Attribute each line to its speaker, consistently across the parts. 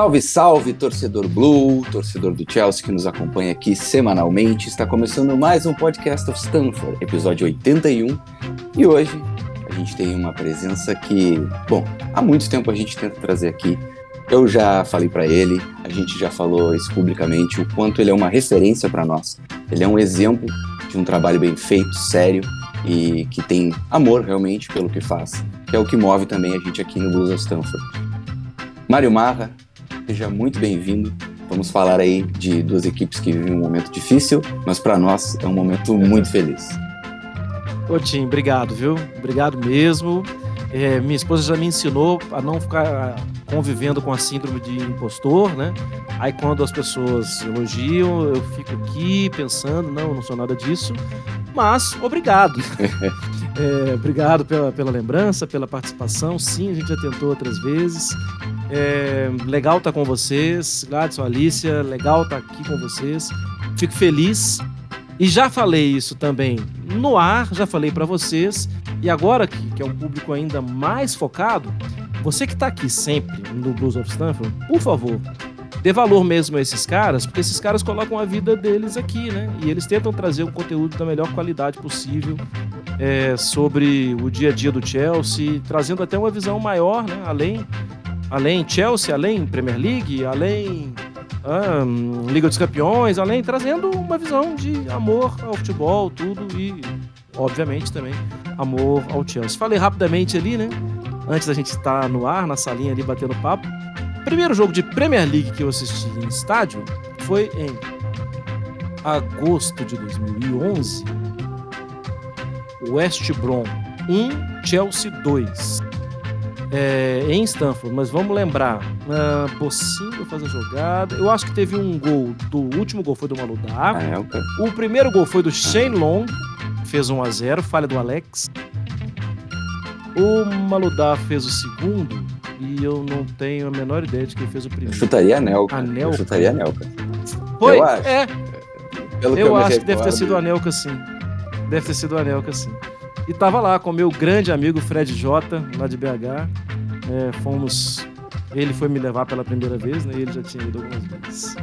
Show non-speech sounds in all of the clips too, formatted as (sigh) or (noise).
Speaker 1: Salve, salve, torcedor Blue, torcedor do Chelsea que nos acompanha aqui semanalmente. Está começando mais um podcast of Stanford, episódio 81. E hoje a gente tem uma presença que, bom, há muito tempo a gente tenta trazer aqui. Eu já falei para ele, a gente já falou isso publicamente, o quanto ele é uma referência para nós. Ele é um exemplo de um trabalho bem feito, sério e que tem amor realmente pelo que faz, que é o que move também a gente aqui no Blues of Stanford. Mário Marra, seja muito bem-vindo. Vamos falar aí de duas equipes que vivem um momento difícil, mas para nós é um momento muito feliz.
Speaker 2: Ô Tim, obrigado, viu? Obrigado mesmo. É, minha esposa já me ensinou a não ficar convivendo com a síndrome de impostor, né? Aí quando as pessoas elogiam, eu fico aqui pensando, não, não sou nada disso. Mas obrigado. (laughs) é, obrigado pela, pela lembrança, pela participação. Sim, a gente já tentou outras vezes. É, legal estar tá com vocês. Gladson, Alicia, legal estar tá aqui com vocês. Fico feliz. E já falei isso também no ar, já falei para vocês. E agora, que, que é um público ainda mais focado, você que está aqui sempre no Blues of Stanford, por favor, dê valor mesmo a esses caras, porque esses caras colocam a vida deles aqui, né? E eles tentam trazer um conteúdo da melhor qualidade possível é, sobre o dia a dia do Chelsea, trazendo até uma visão maior, né? Além, além Chelsea, além Premier League, além um, Liga dos Campeões, além trazendo uma visão de amor ao futebol, tudo e, obviamente, também amor ao Chelsea. Falei rapidamente ali, né? Antes da gente estar no ar, na salinha ali batendo papo. Primeiro jogo de Premier League que eu assisti em estádio foi em agosto de 2011. West Brom 1, Chelsea 2. É, em Stanford, mas vamos lembrar, uh, Bocinho faz a jogada. Eu acho que teve um gol, do último gol foi do Maludar. Ah, é, o primeiro gol foi do Shane Long, fez 1 a 0 falha do Alex. O Maludar fez o segundo, e eu não tenho a menor ideia de quem fez o primeiro.
Speaker 1: Eu chutaria Anelka. Eu chutaria Anelka.
Speaker 2: Foi? Eu acho. É. Pelo eu, que eu acho que deve ter sido o Anelka, sim. Deve ter sido o Anelka, sim. E tava lá com meu grande amigo Fred J, lá de BH. É, fomos. Ele foi me levar pela primeira vez, né? E ele já tinha ido algumas vezes.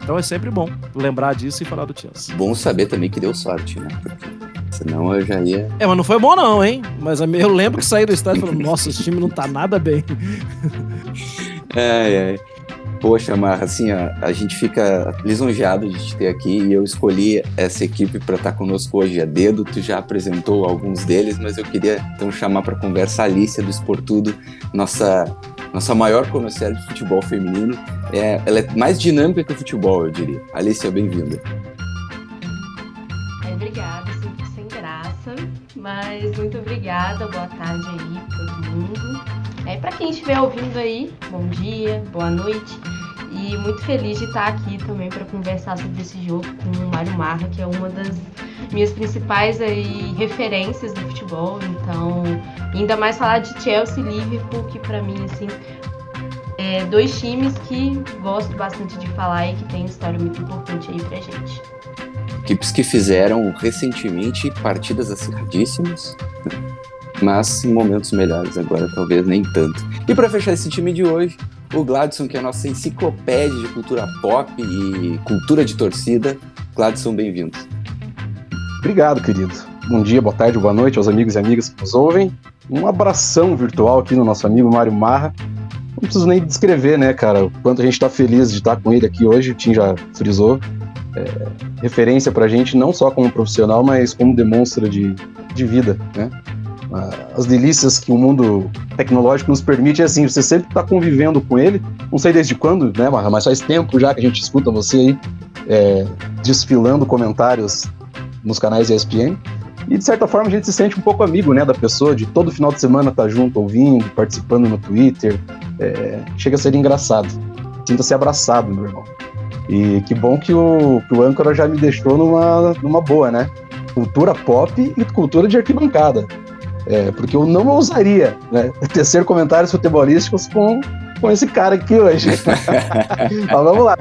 Speaker 2: Então é sempre bom lembrar disso e falar do Chelsea.
Speaker 1: Bom saber também que deu sorte, né? Porque senão eu já ia.
Speaker 2: É, mas não foi bom, não, hein? Mas eu lembro que saí do estádio e falei, nossa, esse time não tá nada bem. (laughs)
Speaker 1: Ai, ai. Poxa, Marra, assim, ó, a gente fica lisonjeado de te ter aqui e eu escolhi essa equipe para estar tá conosco hoje a dedo. Tu já apresentou alguns deles, mas eu queria então chamar para conversa a Alicia do Esportudo, nossa nossa maior conhecedora de futebol feminino. É, ela é mais dinâmica que o futebol, eu diria. Alicia, bem-vinda.
Speaker 3: obrigada, mas muito obrigada, boa tarde aí para todo mundo. É, para quem estiver ouvindo aí, bom dia, boa noite. E muito feliz de estar aqui também para conversar sobre esse jogo com o Mário Marra, que é uma das minhas principais aí, referências do futebol. Então, ainda mais falar de Chelsea e Liverpool, que para mim, assim, é dois times que gosto bastante de falar e que tem história muito importante aí pra gente.
Speaker 1: Equipes que fizeram recentemente partidas acirradíssimas mas em momentos melhores agora talvez nem tanto. E para fechar esse time de hoje, o Gladson, que é a nossa enciclopédia de cultura pop e cultura de torcida. Gladson, bem-vindo.
Speaker 4: Obrigado, querido. Bom dia, boa tarde, boa noite aos amigos e amigas que nos ouvem. Um abração virtual aqui no nosso amigo Mário Marra. Não preciso nem descrever, né, cara, o quanto a gente está feliz de estar com ele aqui hoje, o Tim já frisou. É, referência pra gente, não só como profissional, mas como demonstra de, de vida, né? as delícias que o mundo tecnológico nos permite, é assim, você sempre está convivendo com ele, não sei desde quando, né, mas faz tempo já que a gente escuta você aí é, desfilando comentários nos canais ESPN, e de certa forma a gente se sente um pouco amigo, né, da pessoa, de todo final de semana estar tá junto, ouvindo, participando no Twitter, é, chega a ser engraçado, sinta-se abraçado, meu irmão. E que bom que o, que o âncora já me deixou numa, numa boa, né? Cultura pop e cultura de arquibancada. É, porque eu não ousaria né, tecer comentários futebolísticos com, com esse cara aqui hoje. (laughs) Mas vamos lá.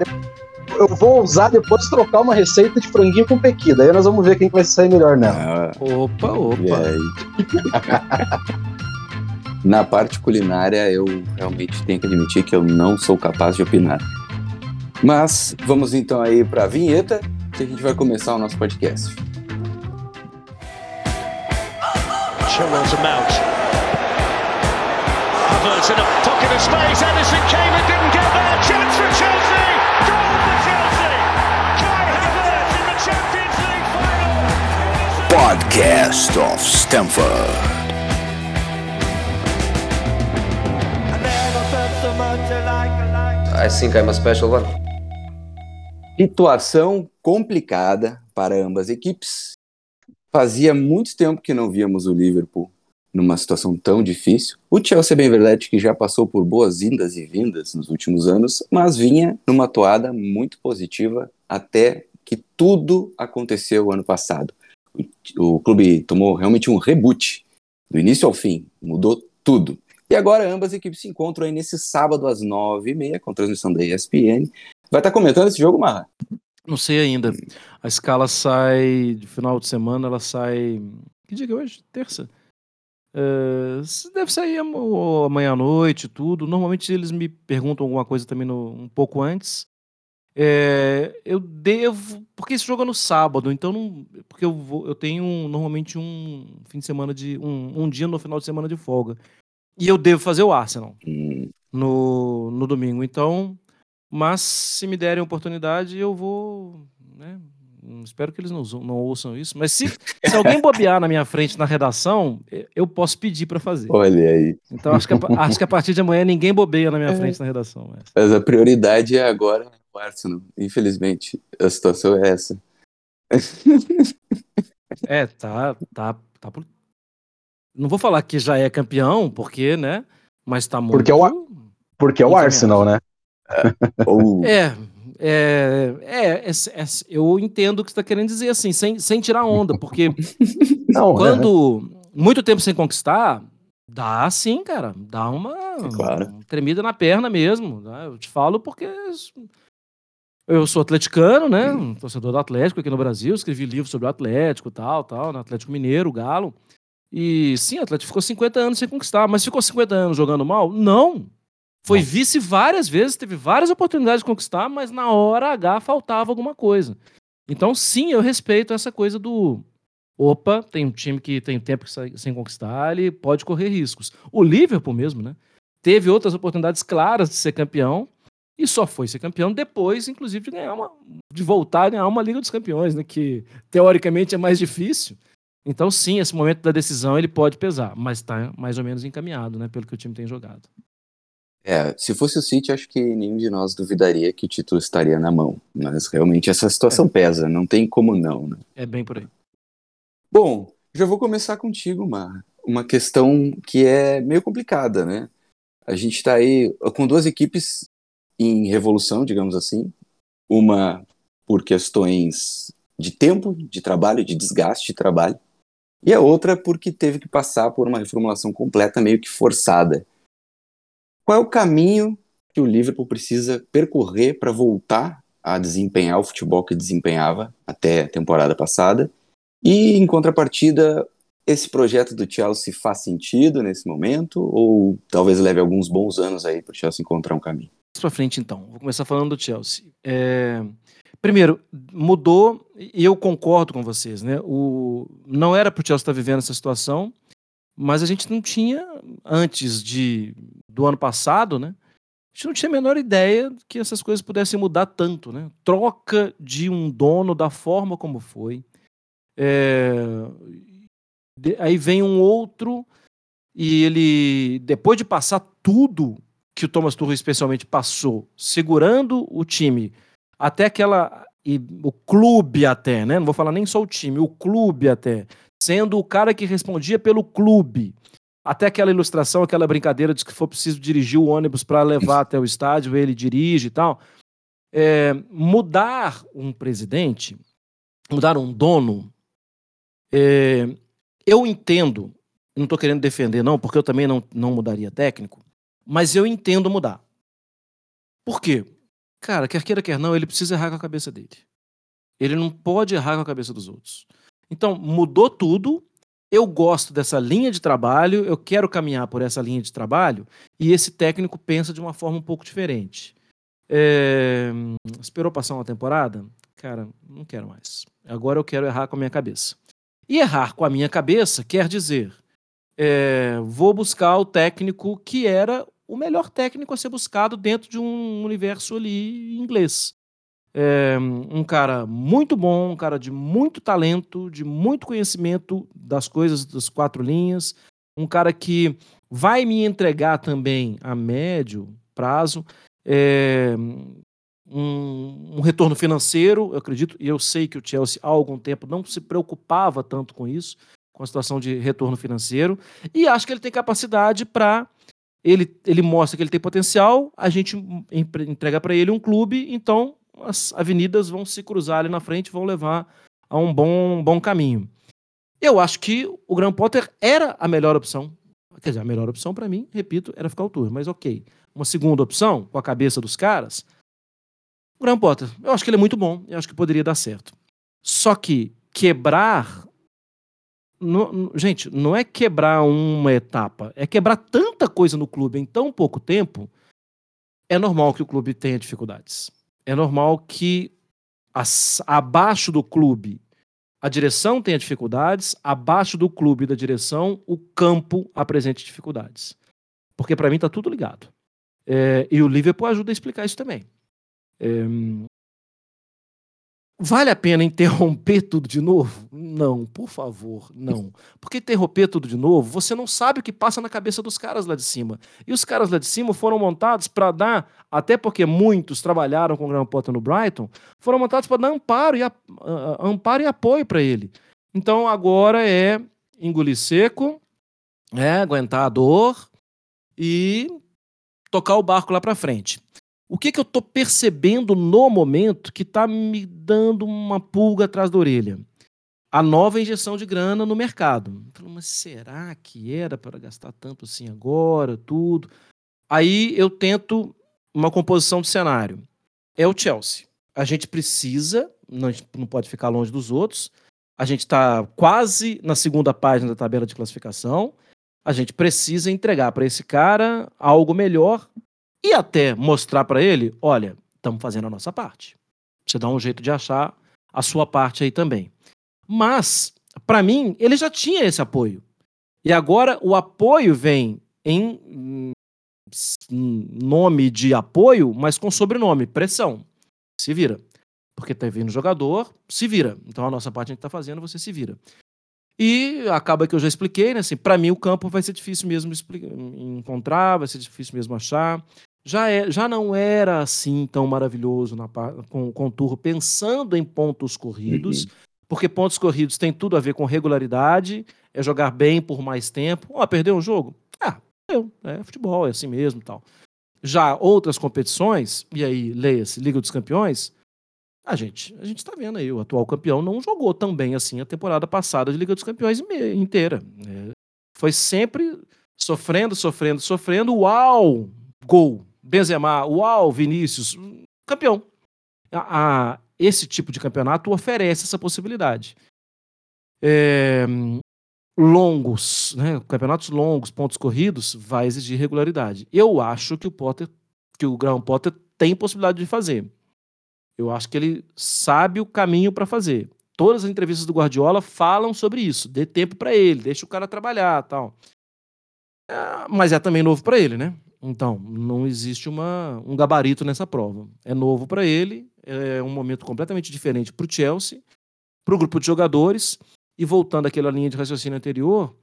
Speaker 4: Eu vou usar depois trocar uma receita de franguinho com pequida. Aí nós vamos ver quem vai sair melhor nela.
Speaker 2: Ah, opa, opa. (laughs)
Speaker 1: Na parte culinária, eu realmente tenho que admitir que eu não sou capaz de opinar. Mas vamos então aí para a vinheta, que a gente vai começar o nosso podcast. Chilwell to Mount. Havertz in a pocket of space. Edison came and didn't get there. Chance for Chelsea. Goal for Chelsea. Kai Havertz in the Champions League final. Podcast of Stamford. I think I'm a special one. Situação complicada para ambas equipes. Fazia muito tempo que não víamos o Liverpool numa situação tão difícil. O Chelsea, bem verdade, que já passou por boas indas e vindas nos últimos anos, mas vinha numa toada muito positiva até que tudo aconteceu ano passado. O, o clube tomou realmente um reboot, do início ao fim, mudou tudo. E agora ambas equipes se encontram aí nesse sábado às nove e meia, com transmissão da ESPN. Vai estar comentando esse jogo, Marra?
Speaker 2: Não sei ainda. A escala sai de final de semana, ela sai. Que dia que é hoje? Terça? Uh, deve sair amanhã à noite, tudo. Normalmente eles me perguntam alguma coisa também no, um pouco antes. É, eu devo. Porque esse jogo é no sábado, então não. Porque eu, vou, eu tenho normalmente um fim de semana de. Um, um dia no final de semana de folga. E eu devo fazer o Arsenal hum. no, no domingo. Então, mas se me derem oportunidade, eu vou. Né, espero que eles não, não ouçam isso. Mas se, se alguém (laughs) bobear na minha frente na redação, eu posso pedir para fazer.
Speaker 1: Olha aí.
Speaker 2: Então acho que, a, acho que a partir de amanhã ninguém bobeia na minha é. frente na redação.
Speaker 1: Mas. mas a prioridade é agora o Arsenal. Infelizmente, a situação é essa. (laughs)
Speaker 2: É, tá, tá, tá não vou falar que já é campeão, porque, né? Mas tá muito.
Speaker 4: Porque é o, porque é o Arsenal, né?
Speaker 2: É, é, é, é, é, eu entendo o que você está querendo dizer, assim, sem, sem tirar onda, porque (laughs) Não, quando é. muito tempo sem conquistar, dá sim, cara, dá uma, claro. uma tremida na perna mesmo. Né? Eu te falo porque eu sou atleticano, né? Um torcedor do Atlético aqui no Brasil, escrevi livro sobre o Atlético, tal, tal, no Atlético Mineiro, Galo. E sim, o Atlético ficou 50 anos sem conquistar, mas ficou 50 anos jogando mal? Não. Foi vice várias vezes, teve várias oportunidades de conquistar, mas na hora H faltava alguma coisa. Então, sim, eu respeito essa coisa do. Opa, tem um time que tem tempo sem conquistar, ele pode correr riscos. O Liverpool mesmo, né? Teve outras oportunidades claras de ser campeão e só foi ser campeão depois, inclusive, de ganhar uma, de voltar a ganhar uma Liga dos Campeões, né? Que teoricamente é mais difícil. Então, sim, esse momento da decisão ele pode pesar, mas está mais ou menos encaminhado, né, pelo que o time tem jogado.
Speaker 1: É, se fosse o City, acho que nenhum de nós duvidaria que o título estaria na mão. Mas realmente essa situação é. pesa, não tem como não, né?
Speaker 2: É bem por aí.
Speaker 1: Bom, já vou começar contigo, Mar. Uma questão que é meio complicada, né? A gente está aí com duas equipes em revolução, digamos assim. Uma por questões de tempo de trabalho, de desgaste de trabalho e a outra porque teve que passar por uma reformulação completa, meio que forçada. Qual é o caminho que o Liverpool precisa percorrer para voltar a desempenhar o futebol que desempenhava até a temporada passada? E, em contrapartida, esse projeto do Chelsea faz sentido nesse momento? Ou talvez leve alguns bons anos aí para o Chelsea encontrar um caminho?
Speaker 2: Para frente, então. Vou começar falando do Chelsea. É... Primeiro, mudou, e eu concordo com vocês, né? O, não era para o Chelsea estar vivendo essa situação, mas a gente não tinha, antes de, do ano passado, né? A gente não tinha a menor ideia que essas coisas pudessem mudar tanto, né? Troca de um dono da forma como foi. É, de, aí vem um outro e ele, depois de passar tudo que o Thomas Tuchel especialmente passou, segurando o time até aquela. E o clube até, né? Não vou falar nem só o time, o clube até. Sendo o cara que respondia pelo clube. Até aquela ilustração, aquela brincadeira de que for preciso dirigir o ônibus para levar até o estádio, ele dirige e tal. É, mudar um presidente, mudar um dono, é, eu entendo, não estou querendo defender, não, porque eu também não, não mudaria técnico, mas eu entendo mudar. Por quê? Cara, quer queira, quer não, ele precisa errar com a cabeça dele. Ele não pode errar com a cabeça dos outros. Então, mudou tudo. eu gosto dessa linha de trabalho, eu quero caminhar por essa linha de trabalho, e esse técnico pensa de uma forma um pouco diferente. É... Esperou passar uma temporada? Cara, não quero mais. Agora eu quero errar com a minha cabeça. E errar com a minha cabeça quer dizer, é, vou buscar o técnico que era o melhor técnico a ser buscado dentro de um universo ali inglês. É, um cara muito bom, um cara de muito talento, de muito conhecimento das coisas das quatro linhas, um cara que vai me entregar também a médio prazo é, um, um, retorno financeiro, eu acredito, e eu sei que o Chelsea há algum tempo não se preocupava tanto com isso, com a situação de retorno financeiro, e acho que ele tem capacidade para ele, ele mostra que ele tem potencial, a gente entrega para ele um clube, então as avenidas vão se cruzar ali na frente, vão levar a um bom, bom caminho. Eu acho que o Graham Potter era a melhor opção. Quer dizer, a melhor opção para mim, repito, era ficar o tour, mas ok. Uma segunda opção, com a cabeça dos caras, o Graham Potter, eu acho que ele é muito bom, eu acho que poderia dar certo. Só que quebrar. No, gente, não é quebrar uma etapa, é quebrar tanta coisa no clube em tão pouco tempo. É normal que o clube tenha dificuldades. É normal que as, abaixo do clube a direção tenha dificuldades, abaixo do clube e da direção o campo apresente dificuldades. Porque para mim está tudo ligado. É, e o Liverpool ajuda a explicar isso também. É, vale a pena interromper tudo de novo? Não, por favor, não. Porque interromper tudo de novo, você não sabe o que passa na cabeça dos caras lá de cima. E os caras lá de cima foram montados para dar, até porque muitos trabalharam com o Graham Potter no Brighton, foram montados para dar amparo e, a, amparo e apoio para ele. Então agora é engolir seco, é aguentar a dor e tocar o barco lá para frente. O que, que eu estou percebendo no momento que está me dando uma pulga atrás da orelha? A nova injeção de grana no mercado. Mas será que era para gastar tanto assim agora, tudo? Aí eu tento uma composição de cenário. É o Chelsea. A gente precisa, não, não pode ficar longe dos outros. A gente está quase na segunda página da tabela de classificação. A gente precisa entregar para esse cara algo melhor e até mostrar para ele, olha, estamos fazendo a nossa parte. Você dá um jeito de achar a sua parte aí também. Mas, para mim, ele já tinha esse apoio. E agora o apoio vem em nome de apoio, mas com sobrenome, pressão. Se vira. Porque tá vindo jogador, se vira. Então a nossa parte a gente tá fazendo, você se vira. E acaba que eu já expliquei, né? Assim, para mim o campo vai ser difícil mesmo encontrar, vai ser difícil mesmo achar já, é, já não era assim tão maravilhoso na, com, com o Turro, pensando em pontos corridos, uhum. porque pontos corridos tem tudo a ver com regularidade, é jogar bem por mais tempo. Ó, oh, perdeu um jogo? Ah, eu, é futebol, é assim mesmo tal. Já outras competições, e aí leia-se Liga dos Campeões, a gente a gente está vendo aí, o atual campeão não jogou tão bem assim a temporada passada de Liga dos Campeões inteira. É, foi sempre sofrendo, sofrendo, sofrendo. Uau! Gol! Benzema, uau, Vinícius, campeão. A, a, esse tipo de campeonato oferece essa possibilidade. É, longos, né, campeonatos longos, pontos corridos, vai exigir regularidade. Eu acho que o Potter, que o Graham Potter tem possibilidade de fazer. Eu acho que ele sabe o caminho para fazer. Todas as entrevistas do Guardiola falam sobre isso. Dê tempo para ele, deixa o cara trabalhar, tal. É, mas é também novo para ele, né? Então, não existe uma, um gabarito nessa prova. É novo para ele, é um momento completamente diferente para o Chelsea, para o grupo de jogadores. E voltando àquela linha de raciocínio anterior,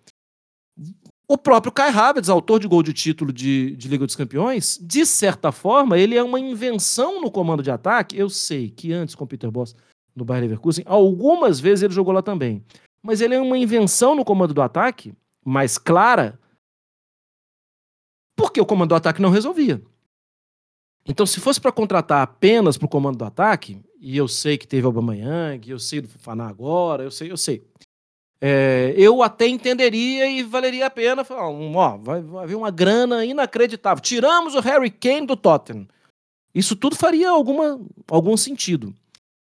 Speaker 2: o próprio Kai Havertz, autor de gol de título de, de Liga dos Campeões, de certa forma, ele é uma invenção no comando de ataque. Eu sei que antes com o Peter Boss no Bayern Leverkusen, algumas vezes ele jogou lá também. Mas ele é uma invenção no comando do ataque, mais clara, porque o comando do ataque não resolvia. Então, se fosse para contratar apenas para o comando do ataque, e eu sei que teve o Aubameyang, eu sei do Faná agora, eu sei, eu sei. É, eu até entenderia e valeria a pena falar, ó, vai, vai haver uma grana inacreditável. Tiramos o Harry Kane do Tottenham. Isso tudo faria alguma, algum sentido.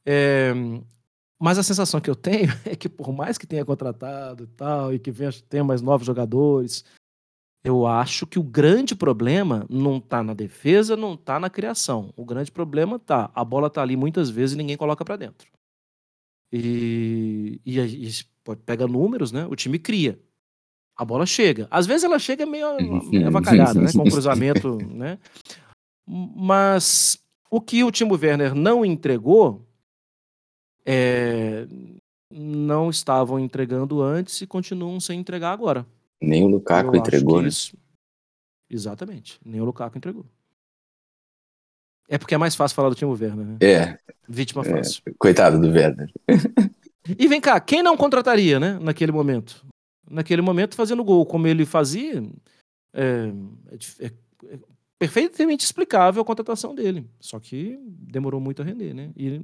Speaker 2: É, Mas a sensação que eu tenho (laughs) é que por mais que tenha contratado e tal, e que venha ter mais novos jogadores, eu acho que o grande problema não está na defesa, não está na criação. O grande problema tá, a bola tá ali muitas vezes e ninguém coloca para dentro. E, e, e pega números, né? O time cria. A bola chega. Às vezes ela chega meio, meio avacalhada, né? Com cruzamento, né? Mas o que o Timo Werner não entregou, é, não estavam entregando antes e continuam sem entregar agora.
Speaker 1: Nem o Lukaku entregou, né? Isso...
Speaker 2: Exatamente. Nem o Lukaku entregou. É porque é mais fácil falar do Timo Werner, né?
Speaker 1: É.
Speaker 2: Vítima é. fácil.
Speaker 1: É. Coitado do Werner.
Speaker 2: e vem cá, quem não contrataria, né? Naquele momento? Naquele momento, fazendo gol como ele fazia, é, é, é perfeitamente explicável a contratação dele. Só que demorou muito a render, né? E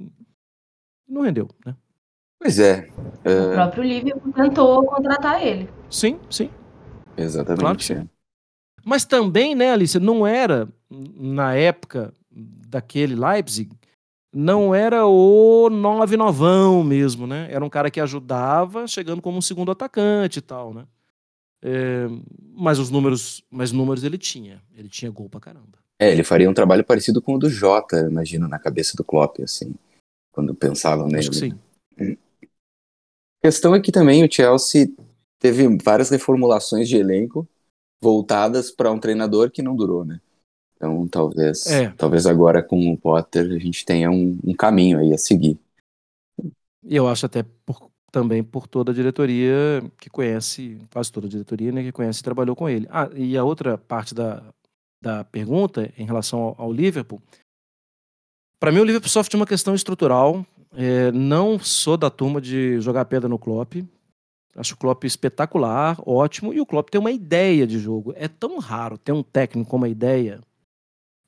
Speaker 2: não rendeu, né?
Speaker 1: Pois é.
Speaker 3: O próprio Liverpool tentou contratar ele.
Speaker 2: Sim, sim.
Speaker 1: Exatamente. Claro que sim.
Speaker 2: Mas também, né, Alice, não era, na época daquele Leipzig, não era o nove novão mesmo, né? Era um cara que ajudava, chegando como um segundo atacante e tal, né? É, mas os números, mas números ele tinha. Ele tinha gol pra caramba.
Speaker 1: É, ele faria um trabalho parecido com o do Jota, imagino, na cabeça do Klopp, assim, quando pensavam nele.
Speaker 2: Acho que sim.
Speaker 1: A questão é que também o Chelsea teve várias reformulações de elenco voltadas para um treinador que não durou, né? Então talvez, é. talvez agora com o Potter a gente tenha um, um caminho aí a seguir.
Speaker 2: E eu acho até por, também por toda a diretoria que conhece, quase toda a diretoria, né, que conhece e trabalhou com ele. Ah, e a outra parte da, da pergunta em relação ao, ao Liverpool, para mim o Liverpool sofre de uma questão estrutural. É, não sou da turma de jogar pedra no Klopp. Acho o Klopp espetacular, ótimo, e o Klopp tem uma ideia de jogo. É tão raro ter um técnico com uma ideia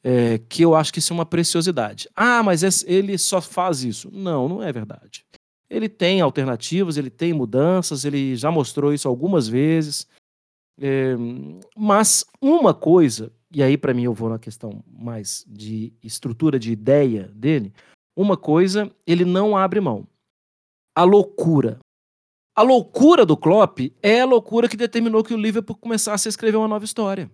Speaker 2: é, que eu acho que isso é uma preciosidade. Ah, mas ele só faz isso. Não, não é verdade. Ele tem alternativas, ele tem mudanças, ele já mostrou isso algumas vezes. É, mas uma coisa, e aí para mim eu vou na questão mais de estrutura de ideia dele, uma coisa ele não abre mão. A loucura. A loucura do Klopp é a loucura que determinou que o Liverpool começasse a escrever uma nova história.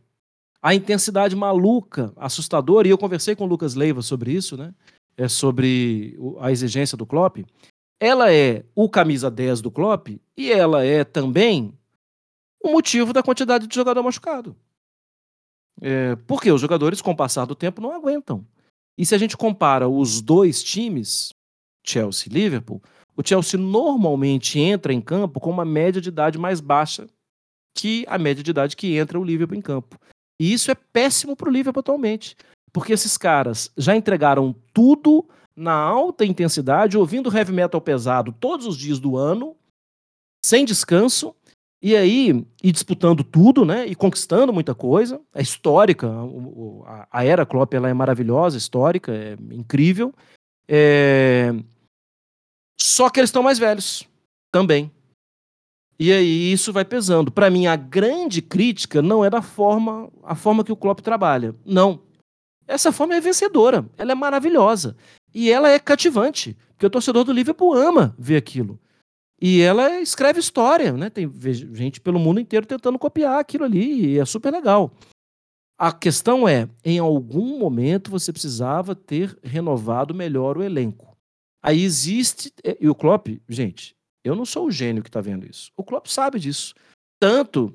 Speaker 2: A intensidade maluca, assustadora, e eu conversei com o Lucas Leiva sobre isso, né? É sobre a exigência do Klopp. Ela é o camisa 10 do Klopp e ela é também o motivo da quantidade de jogador machucado. É, porque os jogadores, com o passar do tempo, não aguentam. E se a gente compara os dois times, Chelsea e Liverpool, o Chelsea normalmente entra em campo com uma média de idade mais baixa que a média de idade que entra o Liverpool em campo. E isso é péssimo para o Liverpool atualmente, porque esses caras já entregaram tudo na alta intensidade, ouvindo heavy metal pesado todos os dias do ano, sem descanso, e aí e disputando tudo, né? E conquistando muita coisa. É histórica, a, era Klopp ela é maravilhosa, histórica, é incrível. É... Só que eles estão mais velhos também. E aí isso vai pesando. Para mim, a grande crítica não é da forma, a forma que o Klopp trabalha. Não. Essa forma é vencedora. Ela é maravilhosa. E ela é cativante. Porque o torcedor do Liverpool ama ver aquilo. E ela escreve história, né? Tem gente pelo mundo inteiro tentando copiar aquilo ali. E é super legal. A questão é, em algum momento você precisava ter renovado melhor o elenco. Aí existe. É, e o Klopp, gente, eu não sou o gênio que está vendo isso. O Klopp sabe disso. Tanto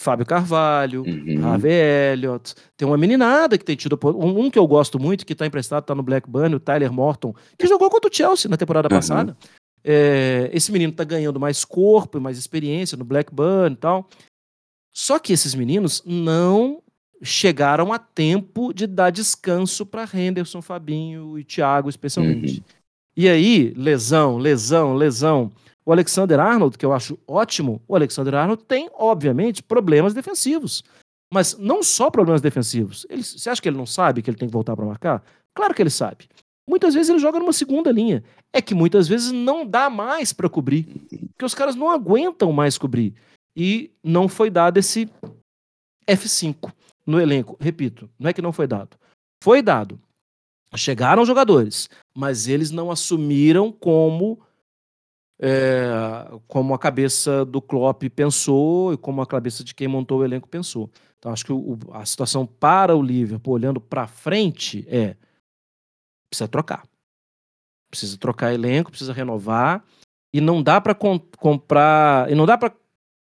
Speaker 2: Fábio Carvalho, uhum. Harvey Elliott, tem uma meninada que tem tido. Um, um que eu gosto muito, que está emprestado, está no Blackburn, o Tyler Morton, que jogou contra o Chelsea na temporada uhum. passada. É, esse menino está ganhando mais corpo e mais experiência no Blackburn e tal. Só que esses meninos não chegaram a tempo de dar descanso para Henderson, Fabinho e Thiago, especialmente. Uhum. E aí, lesão, lesão, lesão. O Alexander Arnold, que eu acho ótimo, o Alexander Arnold tem, obviamente, problemas defensivos. Mas não só problemas defensivos. Ele, você acha que ele não sabe que ele tem que voltar para marcar? Claro que ele sabe. Muitas vezes ele joga numa segunda linha. É que muitas vezes não dá mais para cobrir. Porque os caras não aguentam mais cobrir. E não foi dado esse F5 no elenco. Repito, não é que não foi dado. Foi dado. Chegaram jogadores, mas eles não assumiram como é, como a cabeça do Klopp pensou e como a cabeça de quem montou o elenco pensou. Então acho que o, a situação para o Liverpool olhando para frente é precisa trocar. Precisa trocar elenco, precisa renovar e não dá para comprar, e não dá para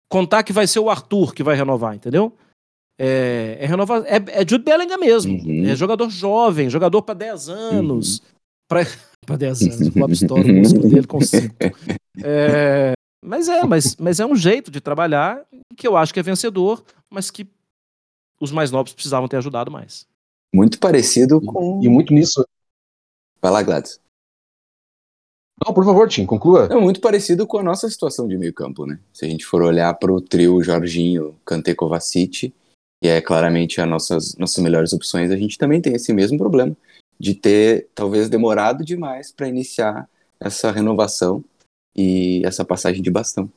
Speaker 2: contar que vai ser o Arthur que vai renovar, entendeu? É, é renovar, é, é Jude Bellingham mesmo. Uhum. É jogador jovem, jogador para 10 anos. Uhum. Para 10 (laughs) anos, o Bob estoura o músculo dele com 5. (laughs) É, mas é, mas, mas é um jeito de trabalhar que eu acho que é vencedor, mas que os mais novos precisavam ter ajudado mais.
Speaker 1: Muito parecido com.
Speaker 4: E muito nisso.
Speaker 1: Vai lá, Gladys.
Speaker 4: Não, por favor, Tim, conclua.
Speaker 1: É muito parecido com a nossa situação de meio campo, né? Se a gente for olhar para o trio Jorginho, Kanté, Kovacic, que é claramente as nossas, nossas melhores opções, a gente também tem esse mesmo problema de ter talvez demorado demais para iniciar essa renovação e essa passagem de bastão.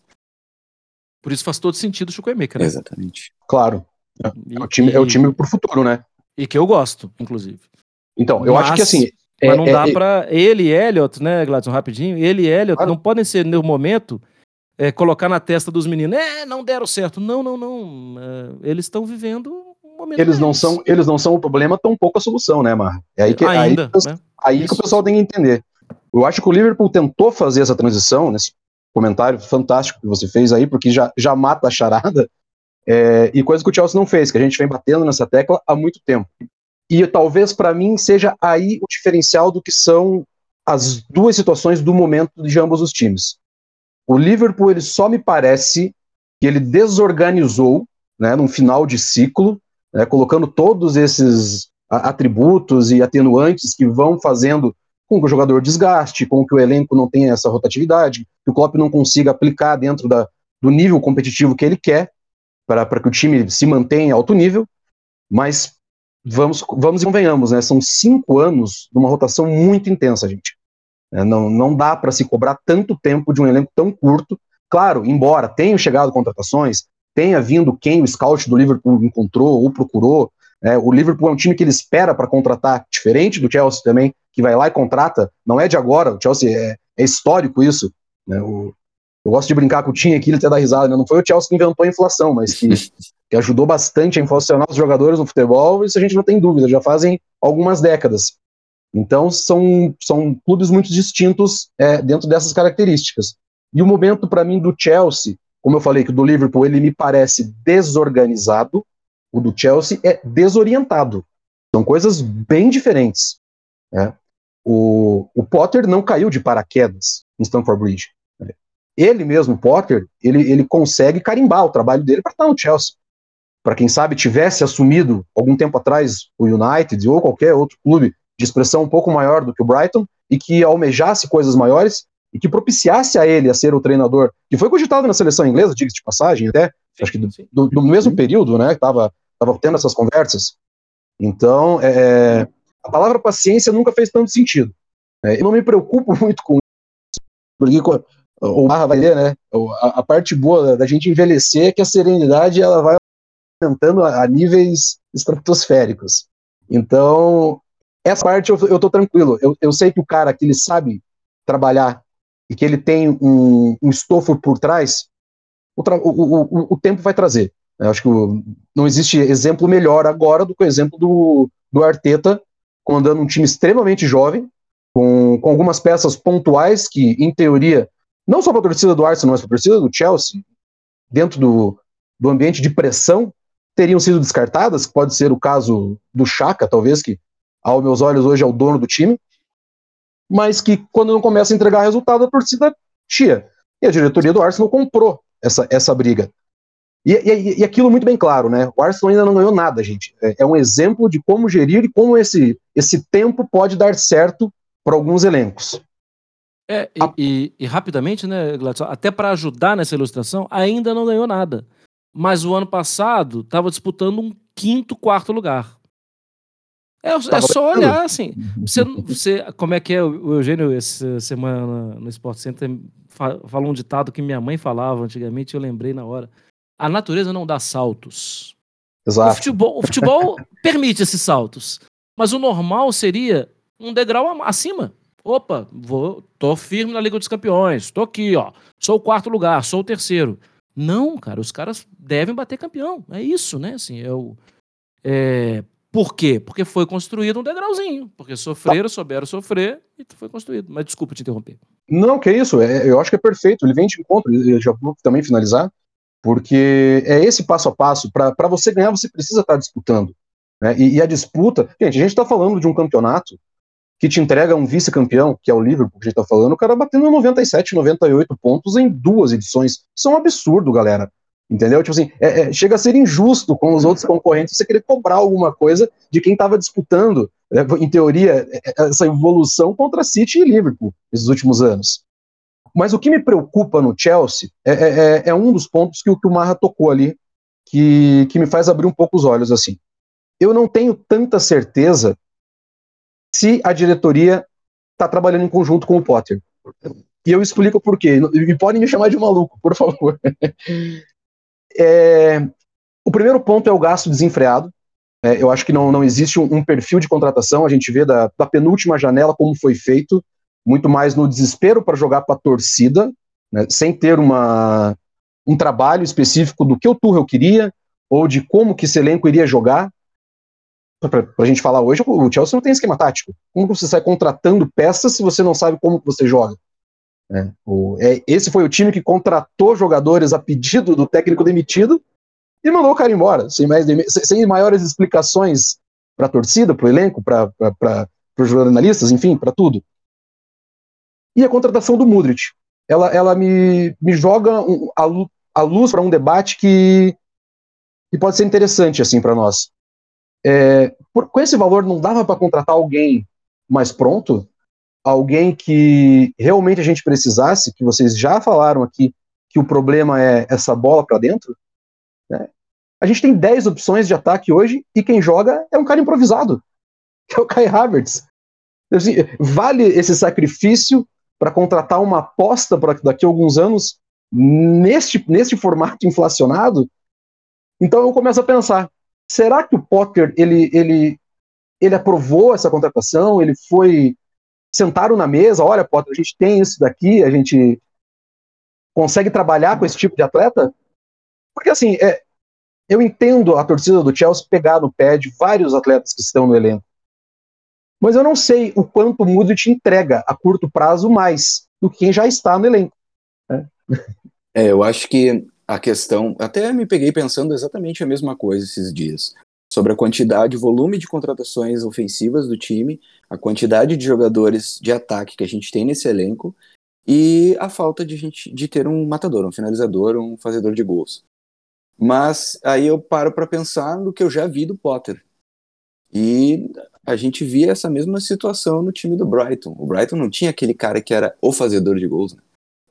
Speaker 2: Por isso faz todo sentido o Chukwuemeka, né?
Speaker 1: Exatamente.
Speaker 4: Claro. É, é, o time, e, é o time pro futuro, né?
Speaker 2: E que eu gosto, inclusive.
Speaker 4: Então, eu Mas... acho que assim,
Speaker 2: mas é, não dá é, é, para ele e Elliot, né, Gladson, rapidinho, ele e Elliot claro. não podem ser, no momento, é, colocar na testa dos meninos, é, não deram certo. Não, não, não. É, eles estão vivendo um
Speaker 4: momento eles não são Eles não são o problema, tão pouco a solução, né, Mar? É aí que, Ainda, aí, né? aí que o pessoal tem que entender. Eu acho que o Liverpool tentou fazer essa transição, nesse comentário fantástico que você fez aí, porque já, já mata a charada, é, e coisa que o Chelsea não fez, que a gente vem batendo nessa tecla há muito tempo. E talvez para mim seja aí o diferencial do que são as duas situações do momento de ambos os times. O Liverpool ele só me parece que ele desorganizou, né, num final de ciclo, né, colocando todos esses atributos e atenuantes que vão fazendo com que o jogador desgaste, com que o elenco não tenha essa rotatividade, que o Klopp não consiga aplicar dentro da, do nível competitivo que ele quer, para que o time se mantenha alto nível, mas vamos, vamos e convenhamos, né? São cinco anos de uma rotação muito intensa, gente. É, não, não dá para se cobrar tanto tempo de um elenco tão curto. Claro, embora tenham chegado contratações, tenha vindo quem o scout do Liverpool encontrou ou procurou. É, o Liverpool é um time que ele espera para contratar, diferente do Chelsea também, que vai lá e contrata. Não é de agora, o Chelsea é, é histórico isso. Né? O, eu gosto de brincar com o Tim aqui, ele até dá risada. Né? Não foi o Chelsea que inventou a inflação, mas que (laughs) que ajudou bastante a inflacionar os jogadores no futebol, isso a gente não tem dúvida, já fazem algumas décadas. Então, são, são clubes muito distintos é, dentro dessas características. E o momento, para mim, do Chelsea, como eu falei, que o do Liverpool ele me parece desorganizado, o do Chelsea é desorientado. São coisas bem diferentes. Né? O, o Potter não caiu de paraquedas em Stamford Bridge. Ele mesmo, Potter, ele, ele consegue carimbar o trabalho dele para estar no Chelsea para quem sabe tivesse assumido algum tempo atrás o United ou qualquer outro clube de expressão um pouco maior do que o Brighton e que almejasse coisas maiores e que propiciasse a ele a ser o treinador, que foi cogitado na seleção inglesa, diga-se de passagem, até, acho que do, do, do, mesmo período, né, que estava tava tendo essas conversas. Então, é, a palavra paciência nunca fez tanto sentido. É, eu não me preocupo (laughs) muito com isso, porque o Barra vai ler, né, a, a parte boa da gente envelhecer é que a serenidade ela vai aumentando a, níveis estratosféricos. Então, essa parte eu, eu tô tranquilo. Eu, eu sei que o cara que ele sabe trabalhar e que ele tem um, um estofo por trás, o, o, o, o tempo vai trazer. Eu acho que não existe exemplo melhor agora do que o exemplo do, do Arteta, comandando um time extremamente jovem, com, com algumas peças pontuais que, em teoria, não só para a torcida do Arsenal, mas para a torcida do Chelsea, dentro do, do ambiente de pressão teriam sido descartadas, pode ser o caso do Chaka, talvez, que aos meus olhos hoje é o dono do time, mas que quando não começa a entregar resultado, a torcida chia. E a diretoria do Arsenal comprou essa, essa briga. E, e, e aquilo muito bem claro, né? O Arsenal ainda não ganhou nada, gente. É, é um exemplo de como gerir e como esse, esse tempo pode dar certo para alguns elencos.
Speaker 2: É, e, a... e, e, rapidamente, né, Gladson, até para ajudar nessa ilustração, ainda não ganhou nada mas o ano passado estava disputando um quinto, quarto lugar. É, é só olhar assim. Você, você, como é que é o Eugênio, essa semana no Sport Center, falou um ditado que minha mãe falava antigamente, eu lembrei na hora. A natureza não dá saltos.
Speaker 4: Exato.
Speaker 2: O futebol, o futebol (laughs) permite esses saltos. Mas o normal seria um degrau acima. opa, vou, tô firme na Liga dos Campeões, tô aqui, ó, sou o quarto lugar, sou o terceiro. Não, cara, os caras devem bater campeão. É isso, né? Assim, eu, é, por quê? Porque foi construído um degrauzinho. Porque sofreram, souberam sofrer e foi construído. Mas desculpa te interromper.
Speaker 4: Não, que isso. É, eu acho que é perfeito. Ele vem de encontro. Eu já vou também finalizar. Porque é esse passo a passo. Para você ganhar, você precisa estar disputando. Né? E, e, a disputa. Gente, a gente está falando de um campeonato que te entrega um vice-campeão, que é o Liverpool, que a gente está falando, o cara batendo 97, 98 pontos em duas edições. Isso é um absurdo, galera. Entendeu? Tipo assim, é, é, chega a ser injusto com os outros concorrentes você querer cobrar alguma coisa de quem estava disputando, né, em teoria, é, é, essa evolução contra City e Liverpool nesses últimos anos. Mas o que me preocupa no Chelsea é, é, é um dos pontos que, que o Marra tocou ali, que, que me faz abrir um pouco os olhos assim. Eu não tenho tanta certeza se a diretoria está trabalhando em conjunto com o Potter. E eu explico por quê. E podem me chamar de maluco, por favor. (laughs) É, o primeiro ponto é o gasto desenfreado. É, eu acho que não, não existe um, um, perfil de contratação. A gente vê da, da, penúltima janela como foi feito, muito mais no desespero para jogar para a torcida, né, sem ter uma, um trabalho específico do que o Tuchel queria ou de como que esse elenco iria jogar. Para a gente falar hoje, o Chelsea não tem esquema tático. Como você sai contratando peças se você não sabe como você joga? É, o, é, esse foi o time que contratou jogadores a pedido do técnico demitido e mandou o cara embora, sem, mais, sem maiores explicações para a torcida, para o elenco, para os jornalistas, enfim, para tudo. E a contratação do Mudrit. Ela, ela me, me joga um, a, a, luz para um debate que, que pode ser interessante assim para nós. É, por, com esse valor, não dava para contratar alguém mais pronto? Alguém que realmente a gente precisasse, que vocês já falaram aqui que o problema é essa bola para dentro, né? a gente tem 10 opções de ataque hoje e quem joga é um cara improvisado, (laughs) que é o Kai Havertz. Assim, vale esse sacrifício para contratar uma aposta para daqui a alguns anos neste, neste formato inflacionado? Então eu começo a pensar, será que o Potter ele, ele, ele aprovou essa contratação? Ele foi sentaram na mesa, olha, Potter, a gente tem isso daqui, a gente consegue trabalhar com esse tipo de atleta? Porque assim, é, eu entendo a torcida do Chelsea pegar no pé de vários atletas que estão no elenco. Mas eu não sei o quanto o Mudrit entrega a curto prazo mais do que quem já está no elenco.
Speaker 1: Né? É, eu acho que a questão. Até me peguei pensando exatamente a mesma coisa esses dias sobre a quantidade, volume de contratações ofensivas do time, a quantidade de jogadores de ataque que a gente tem nesse elenco e a falta de, gente, de ter um matador, um finalizador, um fazedor de gols. Mas aí eu paro para pensar no que eu já vi do Potter. E a gente via essa mesma situação no time do Brighton. O Brighton não tinha aquele cara que era o fazedor de gols. Né?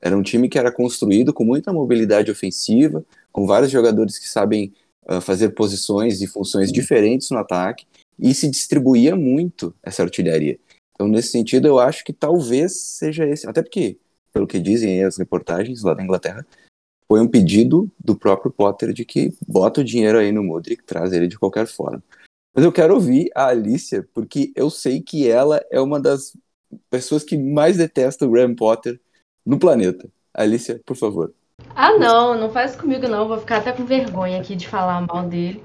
Speaker 1: Era um time que era construído com muita mobilidade ofensiva, com vários jogadores que sabem uh, fazer posições e funções diferentes no ataque e se distribuía muito essa artilharia. Então, nesse sentido, eu acho que talvez seja esse, até porque, pelo que dizem as reportagens lá da Inglaterra, foi um pedido do próprio Potter de que bota o dinheiro aí no Modric, traz ele de qualquer forma. Mas eu quero ouvir a Alicia, porque eu sei que ela é uma das pessoas que mais detesta o Graham Potter no planeta. Alicia, por favor.
Speaker 3: Ah, não, não faz comigo não. Vou ficar até com vergonha aqui de falar mal dele.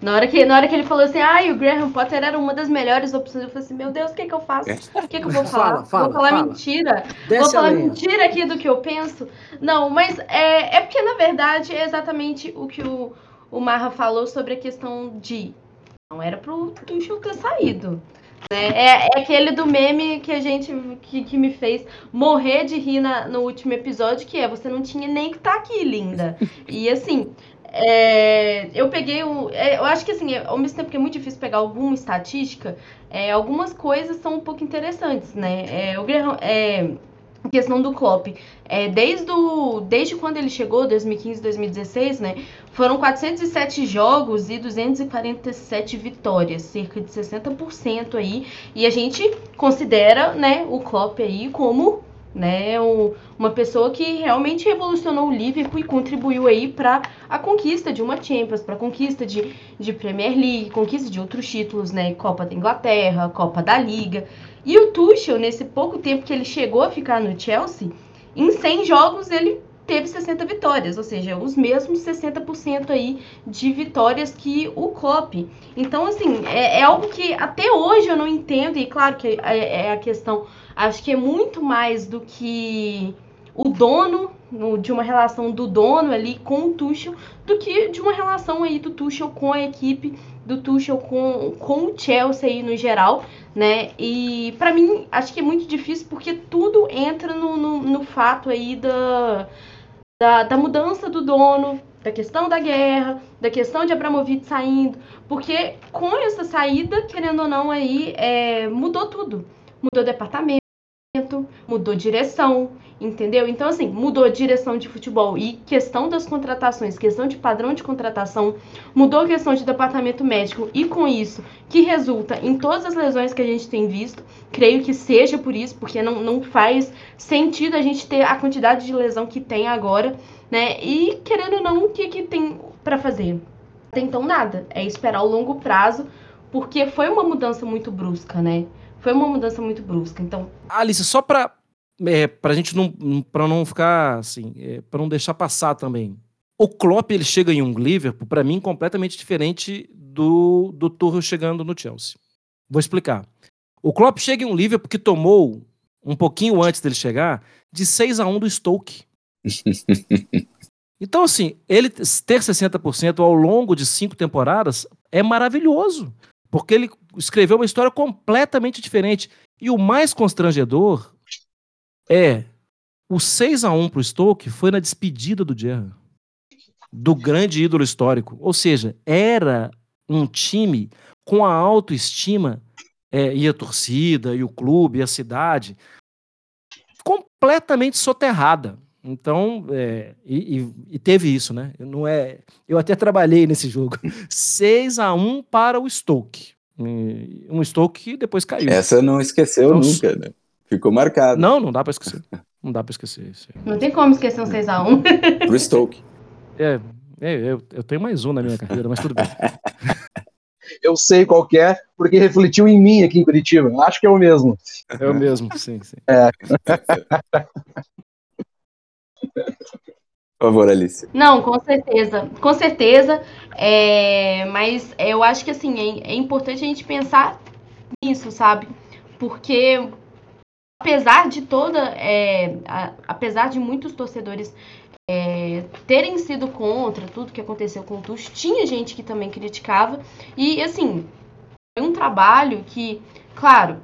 Speaker 3: Na hora que, na hora que ele falou assim, ah, o Graham Potter era uma das melhores opções, eu falei assim, meu Deus, o que, que eu faço? O que, que eu vou falar?
Speaker 2: Fala, fala,
Speaker 3: vou falar
Speaker 2: fala.
Speaker 3: mentira? Desce vou falar mentira aqui do que eu penso? Não, mas é, é porque, na verdade, é exatamente o que o, o Marra falou sobre a questão de... Não era pro Tuchel ter saído. Né? É, é, aquele do meme que a gente que, que me fez morrer de rir na, no último episódio, que é você não tinha nem que estar tá aqui, linda. (laughs) E assim, é, eu peguei o. É, eu acho que assim, ao mesmo tempo que é muito difícil pegar alguma estatística, é, algumas coisas são um pouco interessantes, né? É, o Graham, é, a questão do Klopp. É, desde, o, desde quando ele chegou, 2015, 2016, né? Foram 407 jogos e 247 vitórias, cerca de 60% aí. E a gente considera, né, o Klopp aí como né? Um, uma pessoa que realmente revolucionou o Liverpool e contribuiu aí para a conquista de uma Champions, para a conquista de, de Premier League, conquista de outros títulos, né? Copa da Inglaterra, Copa da Liga. E o Tuchel, nesse pouco tempo que ele chegou a ficar no Chelsea, em 100 jogos ele teve 60 vitórias, ou seja, os mesmos 60% aí de vitórias que o Klopp. Então, assim, é, é, algo que até hoje eu não entendo, e claro que é, é a questão, acho que é muito mais do que o dono, de uma relação do dono ali com o Tuchel, do que de uma relação aí do Tuchel com a equipe, do Tuchel com, com o Chelsea aí no geral, né? E para mim, acho que é muito difícil porque tudo entra no, no, no fato aí da da, da mudança do dono, da questão da guerra, da questão de Abramovich saindo, porque com essa saída, querendo ou não, aí é, mudou tudo. Mudou departamento, mudou direção, entendeu? Então, assim, mudou direção de futebol e questão das contratações, questão de padrão de contratação, mudou questão de departamento médico e com isso, que resulta em todas as lesões que a gente tem visto, creio que seja por isso, porque não, não faz sentido a gente ter a quantidade de lesão que tem agora, né? E querendo ou não, o que, que tem para fazer? Até então, nada. É esperar o longo prazo, porque foi uma mudança muito brusca, né? Foi uma mudança muito brusca. Então.
Speaker 2: Alice, só para é, pra gente não, para não ficar assim, é, para não deixar passar também. O Klopp ele chega em um Liverpool, para mim, completamente diferente do, do Tuchel chegando no Chelsea. Vou explicar. O Klopp chega em um Liverpool que tomou, um pouquinho antes dele chegar, de 6 a 1 do Stoke. (laughs) então, assim, ele ter 60% ao longo de cinco temporadas é maravilhoso. Porque ele escreveu uma história completamente diferente. E o mais constrangedor é o 6 a 1 pro Stoke foi na despedida do Gerrard, do grande ídolo histórico. Ou seja, era um time com a autoestima é, e a torcida, e o clube, e a cidade completamente soterrada. Então, é, e, e, teve isso, né? Não é, eu até trabalhei nesse jogo. (laughs) 6 a 1 para o Stoke. Um Stoke que depois caiu.
Speaker 1: Essa não esqueceu então, nunca, né? Ficou marcado.
Speaker 2: Não, não dá para esquecer. Não dá para esquecer isso.
Speaker 3: Não tem como esquecer um 6x1. (laughs)
Speaker 1: Pro Stoke.
Speaker 2: É, é eu, eu tenho mais um na minha carreira, mas tudo bem. (laughs)
Speaker 4: eu sei qual é, porque refletiu em mim aqui em Curitiba. Acho que é o mesmo.
Speaker 2: É o mesmo, sim, sim. É.
Speaker 1: Por favor, Alice.
Speaker 3: Não, com certeza. Com certeza. É, mas eu acho que assim, é, é importante a gente pensar nisso, sabe? Porque apesar de toda. É, apesar de muitos torcedores é, terem sido contra tudo que aconteceu com o Tuch, tinha gente que também criticava. E assim, foi um trabalho que, claro,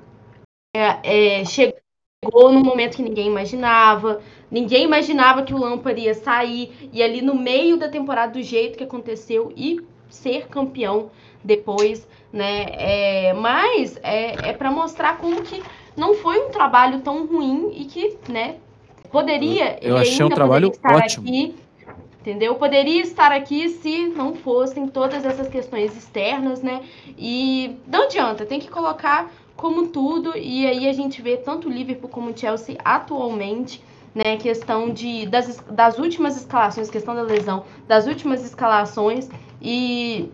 Speaker 3: é, é chegou no momento que ninguém imaginava. Ninguém imaginava que o Lampard ia sair e ali no meio da temporada do jeito que aconteceu e ser campeão depois, né? É, mas é, é para mostrar como que não foi um trabalho tão ruim e que, né, poderia.
Speaker 2: Eu achei um trabalho ótimo. Aqui,
Speaker 3: entendeu? Poderia estar aqui se não fossem todas essas questões externas, né? E não adianta, tem que colocar como tudo e aí a gente vê tanto o Liverpool como o Chelsea atualmente né, questão de, das, das últimas escalações, questão da lesão, das últimas escalações e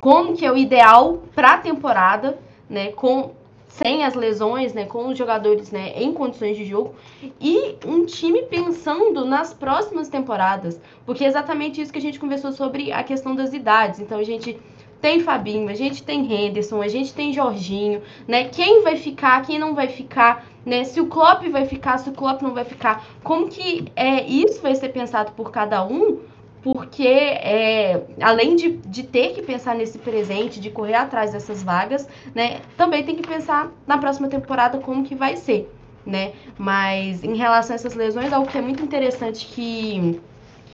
Speaker 3: como que é o ideal para a temporada, né, com sem as lesões, né, com os jogadores, né, em condições de jogo e um time pensando nas próximas temporadas, porque é exatamente isso que a gente conversou sobre a questão das idades. Então a gente tem Fabinho, a gente tem Henderson, a gente tem Jorginho, né? Quem vai ficar, quem não vai ficar, né? Se o Klopp vai ficar, se o Klopp não vai ficar. Como que é, isso vai ser pensado por cada um? Porque é, além de, de ter que pensar nesse presente, de correr atrás dessas vagas, né? Também tem que pensar na próxima temporada como que vai ser, né? Mas em relação a essas lesões, algo que é muito interessante que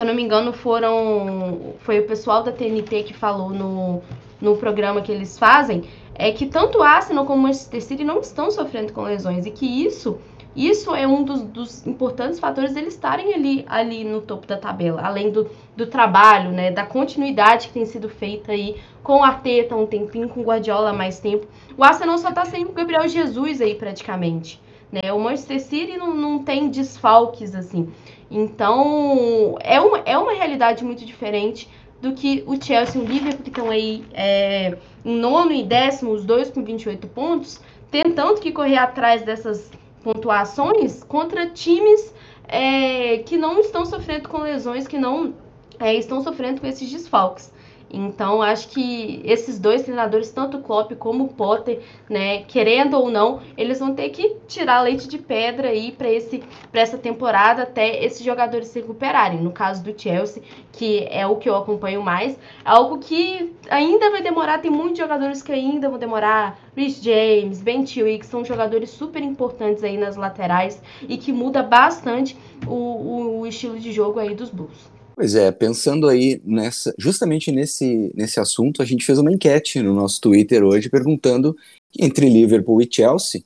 Speaker 3: eu não me engano, foram. Foi o pessoal da TNT que falou no, no programa que eles fazem, é que tanto o Arsenal como o Manchester City não estão sofrendo com lesões e que isso. Isso é um dos, dos importantes fatores deles estarem ali, ali no topo da tabela, além do, do trabalho, né, da continuidade que tem sido feita aí com o Arteta um tempinho, com o Guardiola mais tempo. O Arsenal só está sem o Gabriel Jesus aí praticamente né? O Manchester City não, não tem desfalques assim. Então, é uma, é uma realidade muito diferente do que o Chelsea e o Liverpool, que estão aí é, em nono e décimo, os dois com 28 pontos, tentando que correr atrás dessas pontuações contra times é, que não estão sofrendo com lesões, que não é, estão sofrendo com esses desfalques. Então, acho que esses dois treinadores, tanto Klopp como Potter, né, querendo ou não, eles vão ter que tirar leite de pedra aí para esse para essa temporada até esses jogadores se recuperarem. No caso do Chelsea, que é o que eu acompanho mais, algo que ainda vai demorar, tem muitos jogadores que ainda vão demorar, Rich James, Ben Chilwell, que são jogadores super importantes aí nas laterais e que muda bastante o, o, o estilo de jogo aí dos Blues.
Speaker 1: Pois é, pensando aí nessa, justamente nesse, nesse assunto, a gente fez uma enquete no nosso Twitter hoje perguntando entre Liverpool e Chelsea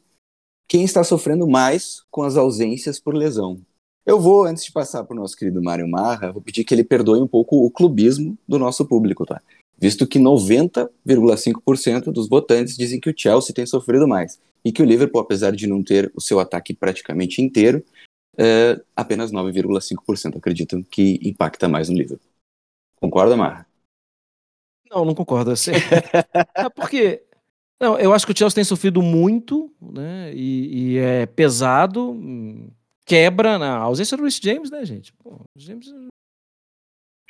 Speaker 1: quem está sofrendo mais com as ausências por lesão. Eu vou, antes de passar para o nosso querido Mário Marra, vou pedir que ele perdoe um pouco o clubismo do nosso público, tá? Visto que 90,5% dos votantes dizem que o Chelsea tem sofrido mais e que o Liverpool, apesar de não ter o seu ataque praticamente inteiro, é, apenas 9,5% acreditam que impacta mais no livro. Concorda, Marra?
Speaker 2: Não, não concordo. Assim. (laughs) é porque não, eu acho que o Chelsea tem sofrido muito, né? E, e é pesado, quebra na ausência do Rhys James, né, gente? Pô, James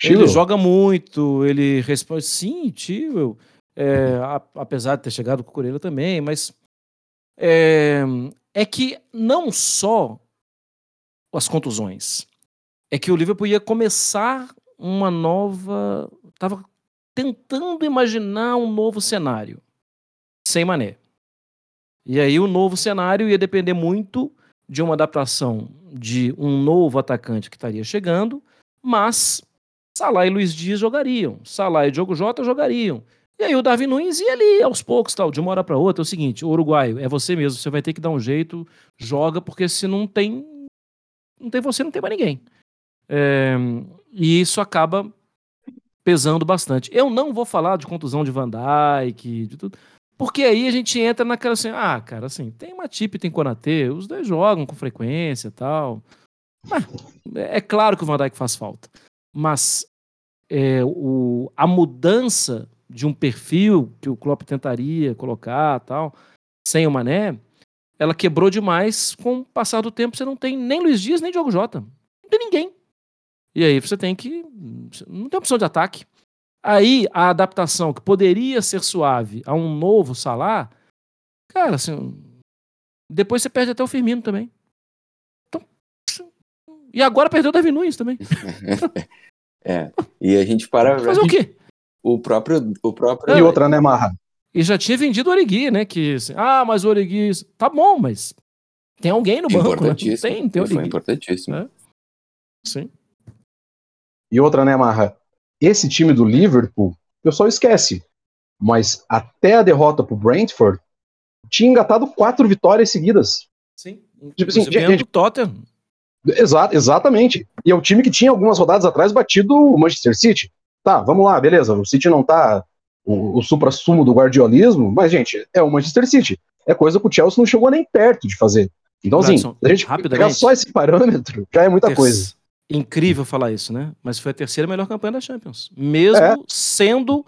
Speaker 2: ele joga muito, ele responde sim, tio. É, apesar de ter chegado com o Coreira também, mas é, é que não só as contusões. É que o Liverpool ia começar uma nova. Estava tentando imaginar um novo cenário. Sem mané. E aí o novo cenário ia depender muito de uma adaptação de um novo atacante que estaria chegando, mas Salah e Luiz Dias jogariam, Salah e Diogo Jota jogariam. E aí o Davi Nunes ia ali aos poucos, tal, de uma hora para outra. É o seguinte, o uruguaio é você mesmo, você vai ter que dar um jeito, joga, porque se não tem não tem você, não tem mais ninguém. É, e isso acaba pesando bastante. Eu não vou falar de contusão de Van Dijk, de tudo, porque aí a gente entra naquela assim, ah, cara, assim, tem Matip e tem Konatê, os dois jogam com frequência tal. Mas, é claro que o Van Dijk faz falta, mas é, o, a mudança de um perfil que o Klopp tentaria colocar tal, sem o Mané, ela quebrou demais. Com o passar do tempo, você não tem nem Luiz Dias, nem Diogo Jota. Não tem ninguém. E aí você tem que. Não tem opção de ataque. Aí a adaptação que poderia ser suave a um novo Salah, cara, assim. Depois você perde até o Firmino também. Então, e agora perdeu o Davi Nunes também. (laughs)
Speaker 1: é. E a gente para.
Speaker 2: Fazer o quê?
Speaker 1: O próprio. O próprio...
Speaker 4: E outra, né, Marra?
Speaker 2: E já tinha vendido o Origui, né? Que, assim, ah, mas o Origui. Tá bom, mas tem alguém no banco. Né? Tem, tem Origui.
Speaker 1: Foi importantíssimo. É.
Speaker 2: Sim.
Speaker 4: E outra, né, Marra? Esse time do Liverpool, o pessoal esquece. Mas até a derrota pro Brentford, tinha engatado quatro vitórias seguidas.
Speaker 2: Sim. Tipo assim, gente, Tottenham.
Speaker 4: Exato, exatamente. E é o time que tinha algumas rodadas atrás batido o Manchester City. Tá, vamos lá, beleza. O City não tá o, o supra-sumo do guardiolismo, mas, gente, é o Manchester City. É coisa que o Chelsea não chegou nem perto de fazer. Então, assim, a gente pegar só esse parâmetro já é muita coisa.
Speaker 2: Incrível falar isso, né? Mas foi a terceira melhor campanha da Champions. Mesmo é. sendo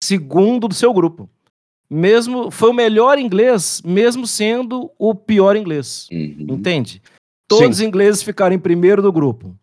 Speaker 2: segundo do seu grupo. Mesmo foi o melhor inglês, mesmo sendo o pior inglês. Uhum. Entende? Todos Sim. os ingleses ficaram em primeiro do grupo.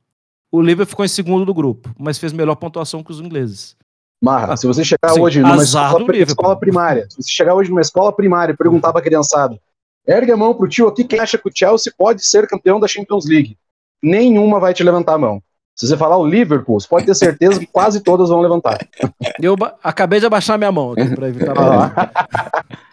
Speaker 2: O Liverpool ficou em segundo do grupo, mas fez melhor pontuação que os ingleses.
Speaker 4: Marra, ah, se você chegar Sim, hoje numa escola, escola, primária, se você chegar hoje numa escola primária e perguntar pra criançada, ergue a mão pro tio aqui, quem acha que o Chelsea pode ser campeão da Champions League? Nenhuma vai te levantar a mão. Se você falar o Liverpool, você pode ter certeza que quase todas vão levantar. (laughs)
Speaker 2: Eu acabei de abaixar minha mão aqui pra evitar. (laughs)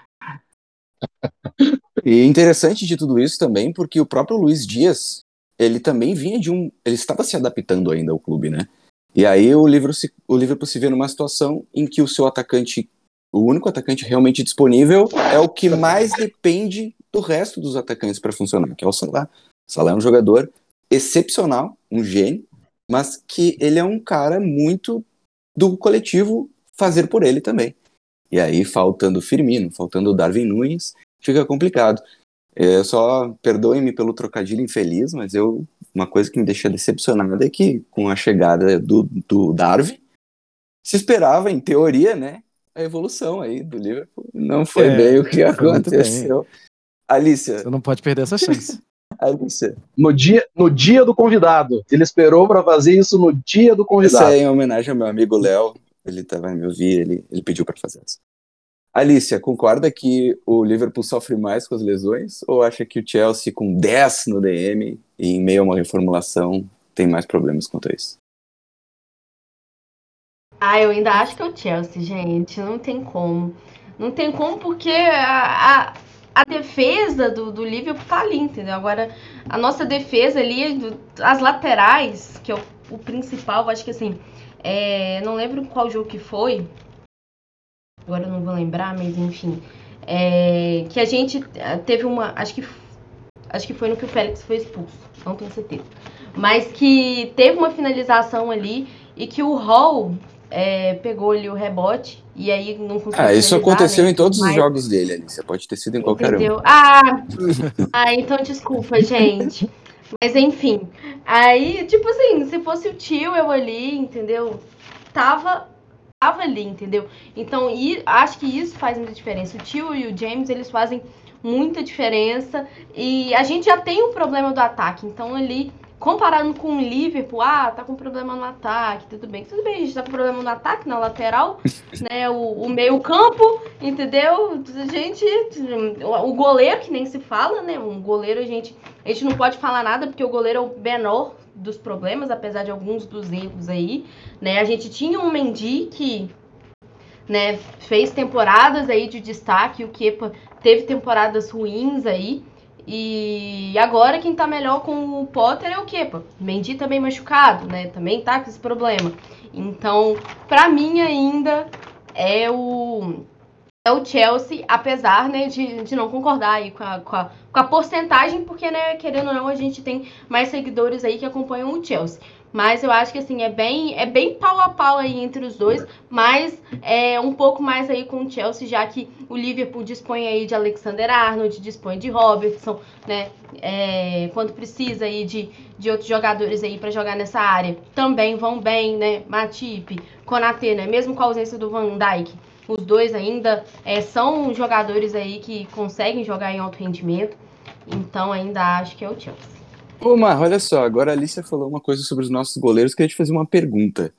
Speaker 1: E interessante de tudo isso também, porque o próprio Luiz Dias, ele também vinha de um. Ele estava se adaptando ainda ao clube, né? E aí o Liverpool se, o Liverpool se vê numa situação em que o seu atacante, o único atacante realmente disponível, é o que mais depende do resto dos atacantes para funcionar, que é o Salah. O Salah é um jogador excepcional, um gênio, mas que ele é um cara muito do coletivo fazer por ele também. E aí, faltando Firmino, faltando Darwin Nunes, fica complicado. É só perdoem-me pelo trocadilho infeliz, mas eu uma coisa que me deixa decepcionado é que com a chegada do, do Darwin se esperava, em teoria, né, a evolução aí do Liverpool. Não foi é, bem o que aconteceu. Alicia.
Speaker 2: Você não pode perder essa chance. (laughs)
Speaker 1: Alicia.
Speaker 4: No dia, no dia do convidado. Ele esperou para fazer isso no dia do convidado.
Speaker 1: Isso é em homenagem ao meu amigo Léo. Ele tá, vai me ouvir, ele, ele pediu para fazer isso. Alicia, concorda que o Liverpool sofre mais com as lesões ou acha que o Chelsea com 10 no DM e em meio a uma reformulação tem mais problemas quanto a isso?
Speaker 3: Ah, eu ainda acho que é o Chelsea, gente. Não tem como. Não tem como porque a, a, a defesa do, do Liverpool tá ali, entendeu? Agora, a nossa defesa ali, as laterais, que é o, o principal, acho que assim, é, não lembro qual jogo que foi. Agora eu não vou lembrar, mas enfim. É, que a gente é, teve uma. Acho que, acho que foi no que o Félix foi expulso, não tenho certeza. Mas que teve uma finalização ali e que o Hall é, pegou ali o rebote e aí não conseguiu.
Speaker 1: Ah, isso aconteceu né? em todos Mas... os jogos dele, Alice. Pode ter sido em qualquer Entendeu? um.
Speaker 3: Ah! ah, então desculpa, (laughs) gente. Mas enfim. Aí, tipo assim, se fosse o tio eu ali, entendeu? Tava tava ali, entendeu? Então, e, acho que isso faz muita diferença. O tio e o James, eles fazem muita diferença. E a gente já tem um problema do ataque. Então, ali, comparando com o Liverpool, ah, tá com problema no ataque, tudo bem. Tudo bem, a gente tá com problema no ataque, na lateral, (laughs) né? O, o meio campo, entendeu? A gente. O goleiro, que nem se fala, né? Um goleiro, a gente, a gente não pode falar nada, porque o goleiro é o menor dos problemas, apesar de alguns dos erros aí, né? A gente tinha um Mendy que né, fez temporadas aí de destaque, o Kepa teve temporadas ruins aí, e agora quem tá melhor com o Potter é o Kepa. Mendy também machucado, né? Também tá com esse problema. Então, para mim ainda é o é o Chelsea, apesar né, de, de não concordar aí com a, com, a, com a porcentagem, porque, né, querendo ou não, a gente tem mais seguidores aí que acompanham o Chelsea. Mas eu acho que assim, é bem, é bem pau a pau aí entre os dois, mas é um pouco mais aí com o Chelsea, já que o Liverpool dispõe aí de Alexander Arnold, dispõe de Robertson, né? É, quando precisa aí de, de outros jogadores aí para jogar nessa área, também vão bem, né? Matip, Konate, né? Mesmo com a ausência do Van Dijk, os dois ainda é, são jogadores aí que conseguem jogar em alto rendimento. Então ainda acho que é o Chelsea.
Speaker 1: Ô, Mar, olha só, agora a Alicia falou uma coisa sobre os nossos goleiros, queria te fazer uma pergunta.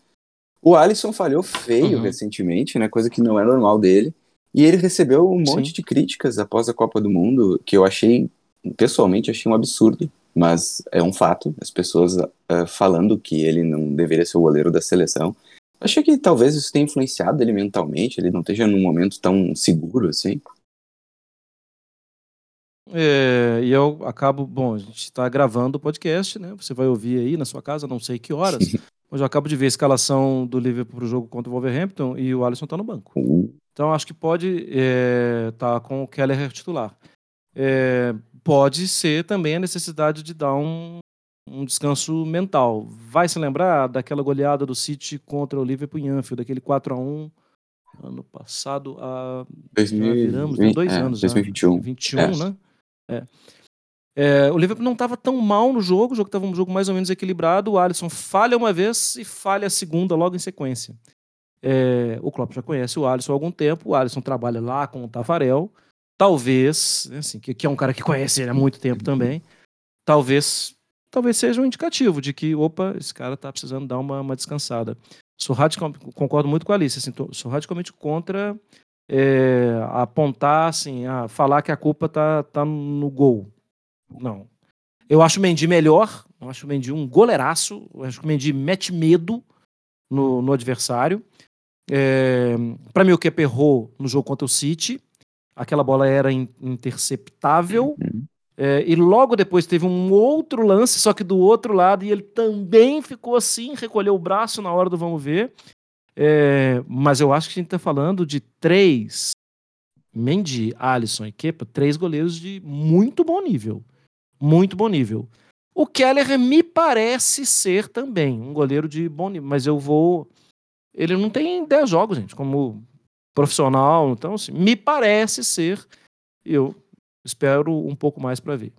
Speaker 1: O Alisson falhou feio uhum. recentemente, né? Coisa que não é normal dele. E ele recebeu um monte Sim. de críticas após a Copa do Mundo, que eu achei, pessoalmente, achei um absurdo. Mas é um fato, as pessoas uh, falando que ele não deveria ser o goleiro da seleção. Achei que talvez isso tenha influenciado ele mentalmente, ele não esteja num momento tão seguro assim.
Speaker 2: É, e eu acabo, bom, a gente está gravando o podcast, né? Você vai ouvir aí na sua casa, não sei que horas. (laughs) mas eu acabo de ver a escalação do Liverpool para o jogo contra o Wolverhampton e o Alisson está no banco. Uh. Então acho que pode estar é, tá com o Keller titular. É, pode ser também a necessidade de dar um, um descanso mental. Vai se lembrar daquela goleada do City contra o Liverpool em Anfield, daquele 4 a 1 ano passado, a
Speaker 1: 2020, viramos, né?
Speaker 2: dois
Speaker 1: é,
Speaker 2: anos
Speaker 1: 2021.
Speaker 2: Já, 21, é. né? É. É, o Liverpool não estava tão mal no jogo, o jogo estava um jogo mais ou menos equilibrado. O Alisson falha uma vez e falha a segunda logo em sequência. É, o Klopp já conhece o Alisson há algum tempo. O Alisson trabalha lá com o Tafarel. Talvez, assim, que, que é um cara que conhece ele há muito tempo também. Talvez, talvez seja um indicativo de que, opa, esse cara está precisando dar uma, uma descansada. Sou radical, concordo muito com a Alice. Assim, tô, sou radicalmente contra é, apontar, assim, a falar que a culpa tá, tá no gol. Não. Eu acho o Mendy melhor, eu acho o Mendy um goleiraço, eu acho que o Mendy mete medo no, no adversário. É, para mim, o Kepa errou no jogo contra o City. Aquela bola era interceptável. Uhum. É, e logo depois teve um outro lance, só que do outro lado, e ele também ficou assim, recolheu o braço na hora do vamos ver. É, mas eu acho que a gente está falando de três, Mendy, Alisson e Kepa, três goleiros de muito bom nível. Muito bom nível. O Keller me parece ser também um goleiro de bom nível, mas eu vou. Ele não tem 10 jogos, gente, como profissional, então, assim, me parece ser. Eu espero um pouco mais para ver.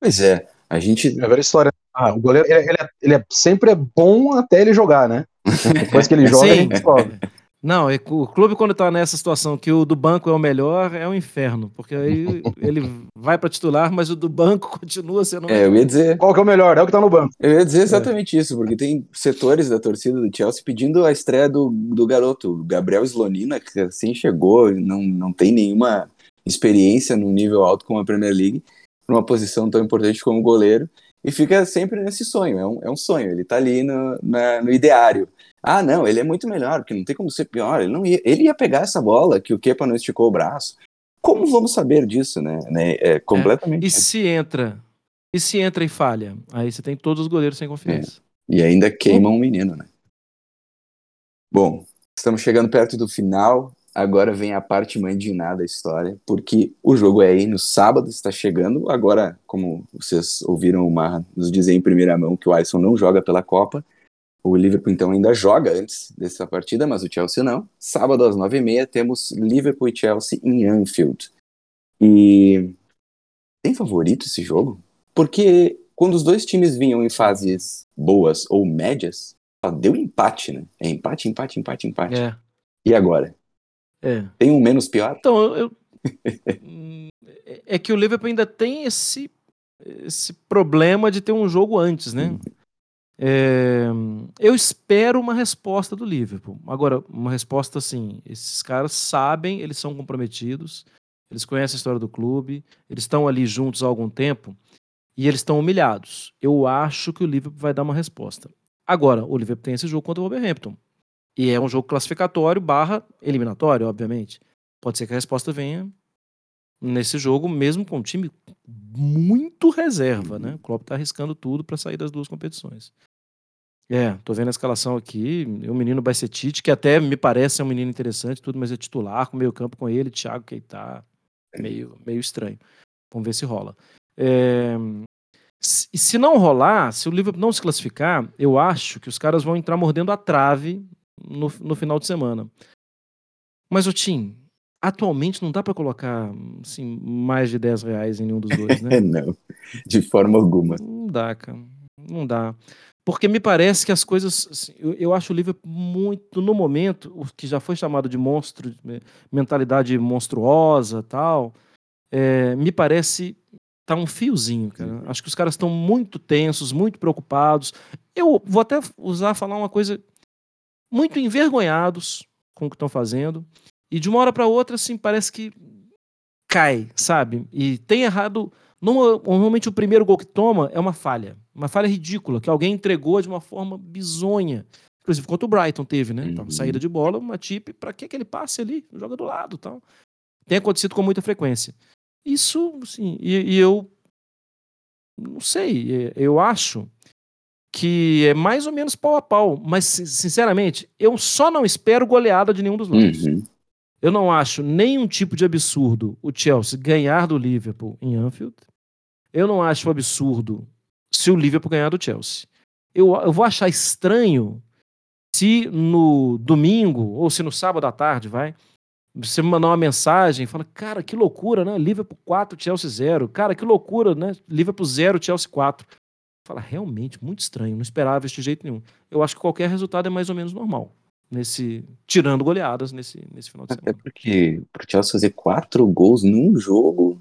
Speaker 1: Pois é, a gente.
Speaker 4: É a velha história. Ah, o goleiro, ele, ele, é, ele é, sempre é bom até ele jogar, né? Depois que ele (laughs) joga,
Speaker 2: Sim.
Speaker 4: a gente descobre.
Speaker 2: Não, é que o clube quando tá nessa situação que o do banco é o melhor, é um inferno, porque aí (laughs) ele vai para titular, mas o do banco (laughs) continua sendo o
Speaker 1: É, eu ia dizer.
Speaker 4: Qual que é o melhor? É o que tá no banco.
Speaker 1: Eu ia dizer exatamente isso, porque tem setores da torcida do Chelsea pedindo a estreia do, do garoto, Gabriel Slonina, que assim chegou, não, não tem nenhuma experiência no nível alto como a Premier League, numa posição tão importante como goleiro, e fica sempre nesse sonho, é um, é um sonho, ele tá ali no, na- no ideário. Ah, não, ele é muito melhor, porque não tem como ser pior, ele, não ia, ele ia pegar essa bola que o Kepa não esticou o braço. Como vamos saber disso, né? né? É completamente.
Speaker 2: E se entra, e se entra e falha, aí você tem todos os goleiros sem confiança.
Speaker 1: E ainda queima um menino, né? Bom, estamos chegando perto do final. Agora vem a parte mandinada da história, porque o jogo é aí no sábado, está chegando. Agora, como vocês ouviram o Marra nos dizer em primeira mão que o Alisson não joga pela Copa, o Liverpool então ainda joga antes dessa partida, mas o Chelsea não. Sábado às nove e meia temos Liverpool e Chelsea em Anfield. E tem favorito esse jogo? Porque quando os dois times vinham em fases boas ou médias, deu empate, né? É empate, empate, empate, empate.
Speaker 2: É,
Speaker 1: E agora?
Speaker 2: É.
Speaker 1: Tem um menos pior?
Speaker 2: Então, eu, (laughs) é que o Liverpool ainda tem esse, esse problema de ter um jogo antes, né? É, eu espero uma resposta do Liverpool. Agora, uma resposta assim: esses caras sabem, eles são comprometidos, eles conhecem a história do clube, eles estão ali juntos há algum tempo e eles estão humilhados. Eu acho que o Liverpool vai dar uma resposta. Agora, o Liverpool tem esse jogo contra o Wolverhampton. E é um jogo classificatório barra eliminatório, obviamente. Pode ser que a resposta venha nesse jogo, mesmo com um time muito reserva, né? O Klopp tá arriscando tudo para sair das duas competições. É, tô vendo a escalação aqui. O menino Bacetite, que até me parece ser um menino interessante, tudo, mas é titular, com meio campo com ele, Thiago Keita, meio, meio estranho. Vamos ver se rola. É, e se não rolar, se o Liverpool não se classificar, eu acho que os caras vão entrar mordendo a trave no, no final de semana. Mas o Tim, atualmente não dá para colocar assim, mais de 10 reais em nenhum dos dois, né? (laughs)
Speaker 1: não, de forma alguma.
Speaker 2: Não dá, cara. Não dá. Porque me parece que as coisas. assim, eu, eu acho o Liverpool muito, no momento, o que já foi chamado de monstro, de mentalidade monstruosa tal, é, me parece tá um fiozinho, cara. Acho que os caras estão muito tensos, muito preocupados. Eu vou até usar falar uma coisa muito envergonhados com o que estão fazendo. E de uma hora para outra, assim, parece que cai, sabe? E tem errado. Normalmente o primeiro gol que toma é uma falha. Uma falha ridícula, que alguém entregou de uma forma bizonha. Inclusive, contra o Brighton teve, né? Então,
Speaker 1: Uhum.
Speaker 2: saída de bola, uma tip, pra que aquele passe ali? Joga do lado tal. Tem acontecido com muita frequência. Isso, sim, e, e eu não sei, eu acho que é mais ou menos pau a pau, mas sin- sinceramente, eu só não espero goleada de nenhum dos lados.
Speaker 1: Uhum.
Speaker 2: Eu não acho nenhum tipo de absurdo o Chelsea ganhar do Liverpool em Anfield. Eu não acho absurdo se o Liverpool ganhar do Chelsea. Eu, eu vou achar estranho se no domingo ou se no sábado à tarde, vai, você me mandar uma mensagem e fala, cara, que loucura, né? Liverpool 4, Chelsea 0. Cara, que loucura, né? Liverpool 0, Chelsea 4. Fala, realmente, muito estranho, não esperava isso de jeito nenhum. Eu acho que qualquer resultado é mais ou menos normal. Nesse, tirando goleadas nesse, nesse final de
Speaker 1: Até
Speaker 2: semana.
Speaker 1: porque pro Chelsea fazer quatro gols num jogo,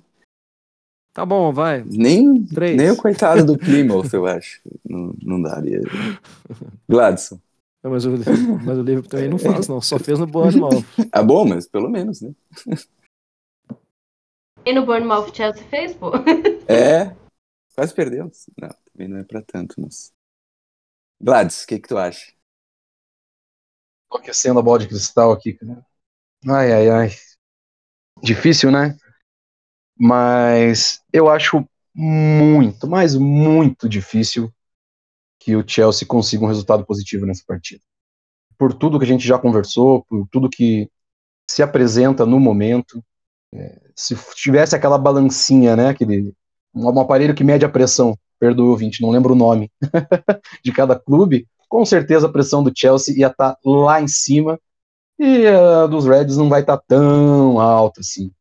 Speaker 2: Tá bom, vai.
Speaker 1: nem,
Speaker 2: Três.
Speaker 1: nem o coitado do Plymouth, eu acho. Não, não daria. Gladson.
Speaker 2: Não, Mas o, mas o Liverpool também não faz, não. Só fez no Bournemouth.
Speaker 1: Ah, bom, mas pelo menos, né?
Speaker 3: E no Bournemouth Chelsea fez, pô.
Speaker 1: É, quase perdemos. Não, também não é pra tanto, mas... Gladys, o que que tu acha?
Speaker 4: Tô aquecendo a bola de cristal aqui, cara. Ai, ai, ai. Difícil, né? Mas eu acho muito, mas muito difícil que o Chelsea consiga um resultado positivo nessa partida. Por tudo que a gente já conversou, por tudo que se apresenta no momento. é, se tivesse aquela balancinha, né? Aquele, um, um aparelho que mede a pressão, perdoe ouvinte, não lembro o nome, (laughs) de cada clube, com certeza a pressão do Chelsea ia estar lá em cima e a dos Reds não vai estar tão alta assim.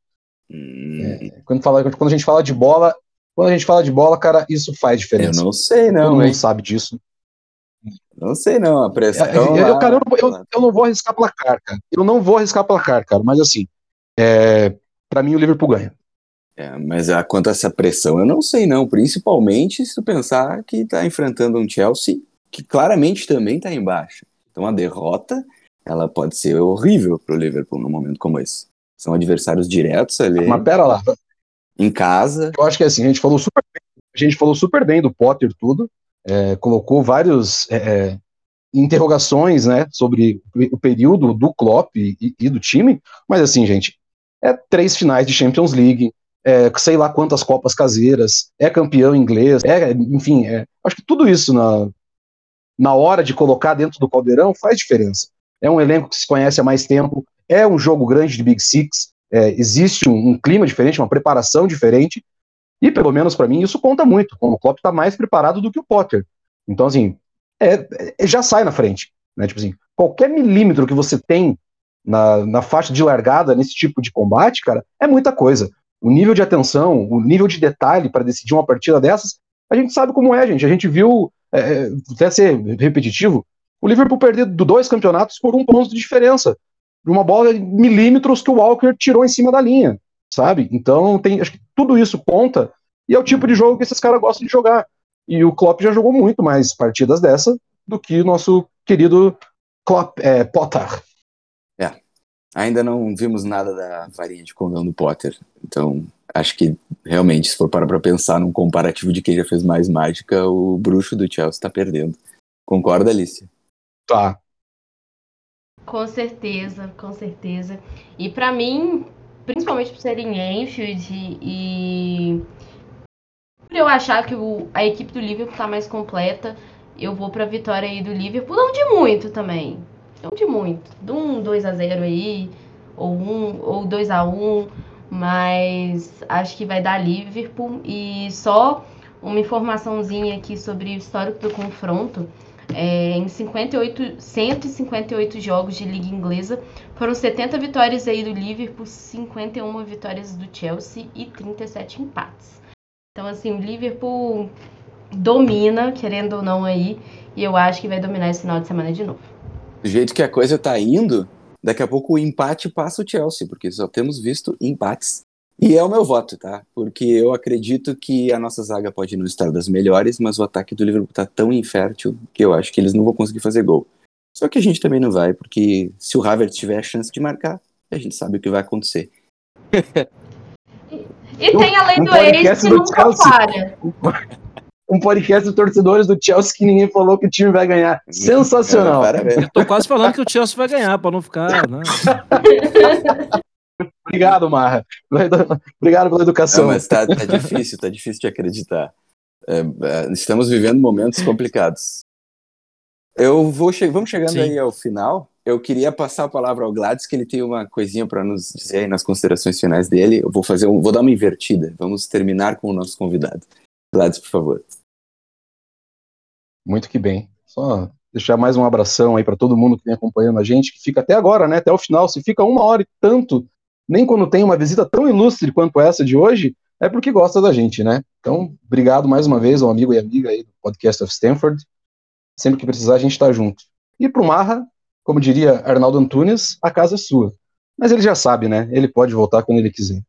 Speaker 1: Hum,
Speaker 4: É, quando, fala, quando a gente fala de bola, quando a gente fala de bola, cara, isso faz
Speaker 1: eu
Speaker 4: diferença.
Speaker 1: não sei,
Speaker 4: Todo
Speaker 1: não,
Speaker 4: mundo
Speaker 1: hein?
Speaker 4: sabe disso.
Speaker 1: Não sei, não. A pressão.
Speaker 4: eu, eu,
Speaker 1: lá-
Speaker 4: cara, eu não, vou- eu- eu não vou arriscar placar, cara. Eu não vou arriscar placar, cara. Mas assim, é, para mim o Liverpool ganha.
Speaker 1: É, mas a, quanto a essa pressão, eu não sei, não. Principalmente se tu pensar que tá enfrentando um Chelsea que claramente também tá embaixo. Então a derrota, ela pode ser horrível pro Liverpool num momento como esse. São adversários diretos ali,
Speaker 4: Mas pera lá,
Speaker 1: em casa.
Speaker 4: eu acho que assim, a gente falou super bem, a gente falou super bem do Potter tudo, é, colocou vários é, é, interrogações, né, sobre o período do Klopp e- e do time, mas assim, gente, é três finais de Champions League, é, sei lá quantas copas caseiras, é campeão inglês, é, enfim, é, acho que tudo isso na, na hora de colocar dentro do caldeirão faz diferença. É um elenco que se conhece há mais tempo, é um jogo grande de Big Six, é, existe um, um clima diferente, uma preparação diferente, e pelo menos para mim isso conta muito. como O Klopp está mais preparado do que o Potter. Então, assim, é, é- já sai na frente. Né? Tipo assim, qualquer milímetro que você tem na, na faixa de largada nesse tipo de combate, cara, é muita coisa. O nível de atenção, o nível de detalhe para decidir uma partida dessas, a gente sabe como é, gente. A gente viu, é, é, até ser repetitivo, o Liverpool perder do dois campeonatos por um ponto de diferença. De uma bola de milímetros que o Walker tirou em cima da linha, sabe? Então, tem, acho que tudo isso conta e é o tipo de jogo que esses caras gostam de jogar. E o Klopp já jogou muito mais partidas dessa do que o nosso querido Klopp, é, Potter.
Speaker 1: Ainda não vimos nada da varinha de condão do Potter. Então, acho que realmente, se for parar pra pensar num comparativo de quem já fez mais mágica, o bruxo do Chelsea tá perdendo. Concorda, Alicia?
Speaker 4: Tá.
Speaker 3: Com certeza, com certeza. E pra mim, principalmente por ser em Enfield e por eu achar que o- a equipe do Liverpool tá mais completa, eu vou pra vitória aí do Liverpool, não de muito também. Não de muito. De um 2 a 0 aí, ou um ou 2 a 1, mas acho que vai dar Liverpool e só uma informaçãozinha aqui sobre o histórico do confronto. É, em 58, 158 jogos de Liga Inglesa, foram 70 vitórias aí do Liverpool, 51 vitórias do Chelsea e 37 empates. Então, assim, o Liverpool domina, querendo ou não aí, e eu acho que vai dominar esse final de semana de novo.
Speaker 1: Do jeito que a coisa tá indo, daqui a pouco o empate passa o Chelsea, porque só temos visto empates. E é o meu voto, tá? Porque eu acredito que a nossa zaga pode não estar das melhores, mas o ataque do Liverpool tá tão infértil que eu acho que eles não vão conseguir fazer gol. Só que a gente também não vai, porque se o Havertz tiver a chance de marcar, a gente sabe o que vai acontecer. (laughs)
Speaker 3: E tem a lei do ex que nunca
Speaker 4: Chelsea.
Speaker 3: falha. (laughs)
Speaker 4: Um podcast de torcedores do Chelsea que ninguém falou que o time vai ganhar. Sensacional.
Speaker 1: Parabéns.
Speaker 2: Eu tô quase falando que o Chelsea vai ganhar, pra não ficar. Né? (laughs)
Speaker 4: Obrigado, Marra. Obrigado pela
Speaker 1: Não,
Speaker 4: educação.
Speaker 1: mas tá, tá difícil, tá difícil de acreditar. É, é, estamos vivendo momentos complicados. Eu vou che vamos chegando
Speaker 2: Sim.
Speaker 1: aí ao final. Eu queria passar a palavra ao Gladys, que ele tem uma coisinha para nos dizer aí nas considerações finais dele. Eu vou fazer um, vou dar uma invertida. Vamos terminar com o nosso convidado. Gladys, por favor.
Speaker 4: Muito que bem. Só deixar mais um abração aí para todo mundo que vem acompanhando a gente, que fica até agora, né? Até o final. Se fica uma hora e tanto, nem quando tem uma visita tão ilustre quanto essa de hoje, é porque gosta da gente, né? Então, obrigado mais uma vez ao amigo e amiga aí do Podcast of Stanford. Sempre que precisar, a gente está junto. E pro Marra, como diria Arnaldo Antunes, a casa é sua. Mas ele já sabe, né? Ele pode voltar quando ele quiser.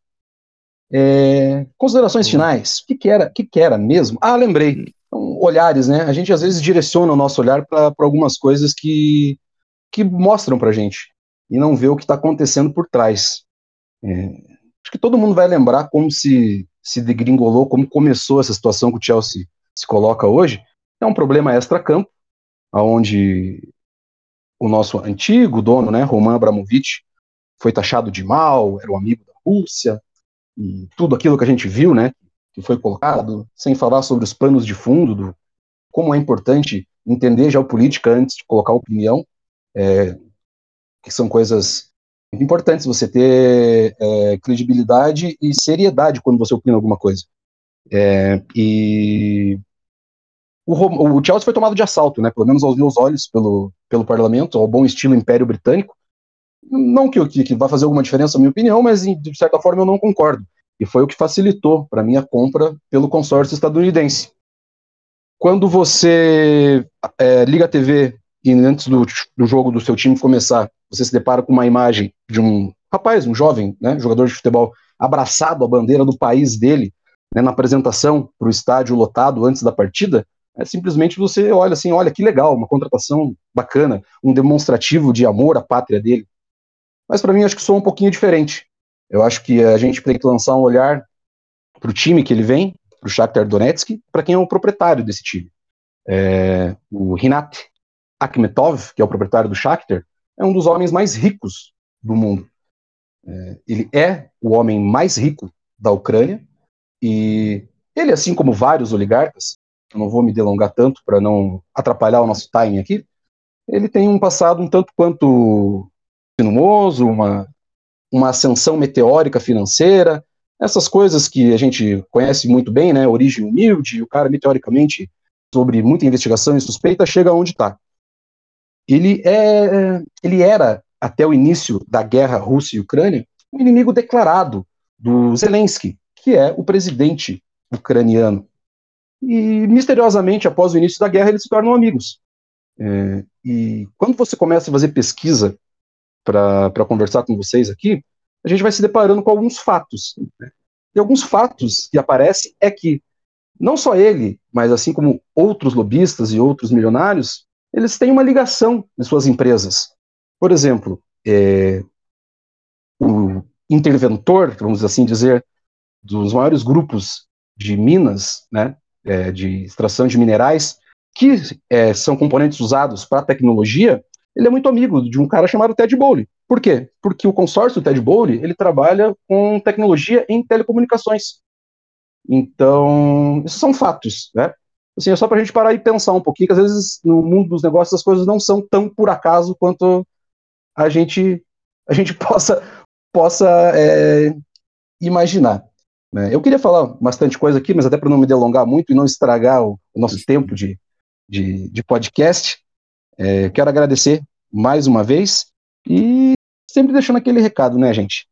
Speaker 4: É, Considerações finais. O que, que era? O que, que era mesmo? Ah, lembrei. Então, olhares, né? A gente às vezes direciona o nosso olhar para algumas coisas que, que mostram pra gente e não vê o que está acontecendo por trás. É, acho que todo mundo vai lembrar como se, se degringolou, como começou essa situação que o Chelsea se coloca hoje. É um problema extra-campo, onde o nosso antigo dono, né, Roman Abramovich, foi taxado de mal, era o amigo da Rússia, e tudo aquilo que a gente viu, né, que foi colocado, sem falar sobre os panos de fundo, do, como é importante entender geopolítica antes de colocar opinião, é, que são coisas importantes você ter é, credibilidade e seriedade quando você opina alguma coisa. É, e o, o, Chelsea foi tomado de assalto, né, pelo menos aos meus olhos, pelo, pelo parlamento, ao bom estilo Império Britânico, Não que, que, que vá fazer alguma diferença, na minha opinião, mas de certa forma eu não concordo. E foi o que facilitou para mim a compra pelo consórcio estadunidense. Quando você é, liga a TV e antes do, do jogo do seu time começar, você se depara com uma imagem de um rapaz, um jovem, né, jogador de futebol, abraçado à bandeira do país dele, né, na apresentação para o estádio lotado antes da partida, é simplesmente você olha assim, olha que legal, uma contratação bacana, um demonstrativo de amor à pátria dele. Mas para mim acho que sou um pouquinho diferente. Eu acho que a gente tem que lançar um olhar para o time que ele vem, para o Shakhtar Donetsk, para quem é o proprietário desse time. É, o Rinat Akhmetov, que é o proprietário do Shakhtar, é um dos homens mais ricos do mundo. É, ele é o homem mais rico da Ucrânia e ele, assim como vários oligarcas, eu não vou me delongar tanto para não atrapalhar o nosso timing aqui, ele tem um passado um tanto quanto sinuoso, uma, uma ascensão meteórica financeira, essas coisas que a gente conhece muito bem, né, origem humilde, o cara meteoricamente, sobre muita investigação e suspeita, chega onde está. Ele, é, ele era, até o início da guerra Rússia e Ucrânia, um inimigo declarado do Zelensky, que é o presidente ucraniano. E, misteriosamente, após o início da guerra, eles se tornam amigos. É, e quando você começa a fazer pesquisa para conversar com vocês aqui, a gente vai se deparando com alguns fatos. Né? E alguns fatos que aparecem é que não só ele, mas assim como outros lobistas e outros milionários, eles têm uma ligação em suas empresas. Por exemplo, é, o interventor, vamos assim dizer, dos maiores grupos de minas, né, é, de extração de minerais, que é, são componentes usados para tecnologia, ele é muito amigo de um cara chamado Ted Bowley. Por quê? Porque o consórcio Ted Bowley, ele trabalha com tecnologia em telecomunicações. Então, isso são fatos, né? Assim, é só para a gente parar e pensar um pouquinho, que às vezes no mundo dos negócios as coisas não são tão por acaso quanto a gente, a gente (laughs) possa, possa é, imaginar. Né? Eu queria falar bastante coisa aqui, mas até para não me delongar muito e não estragar o, o nosso tempo de, de, de podcast, é, quero agradecer mais uma vez e sempre deixando aquele recado, né, gente?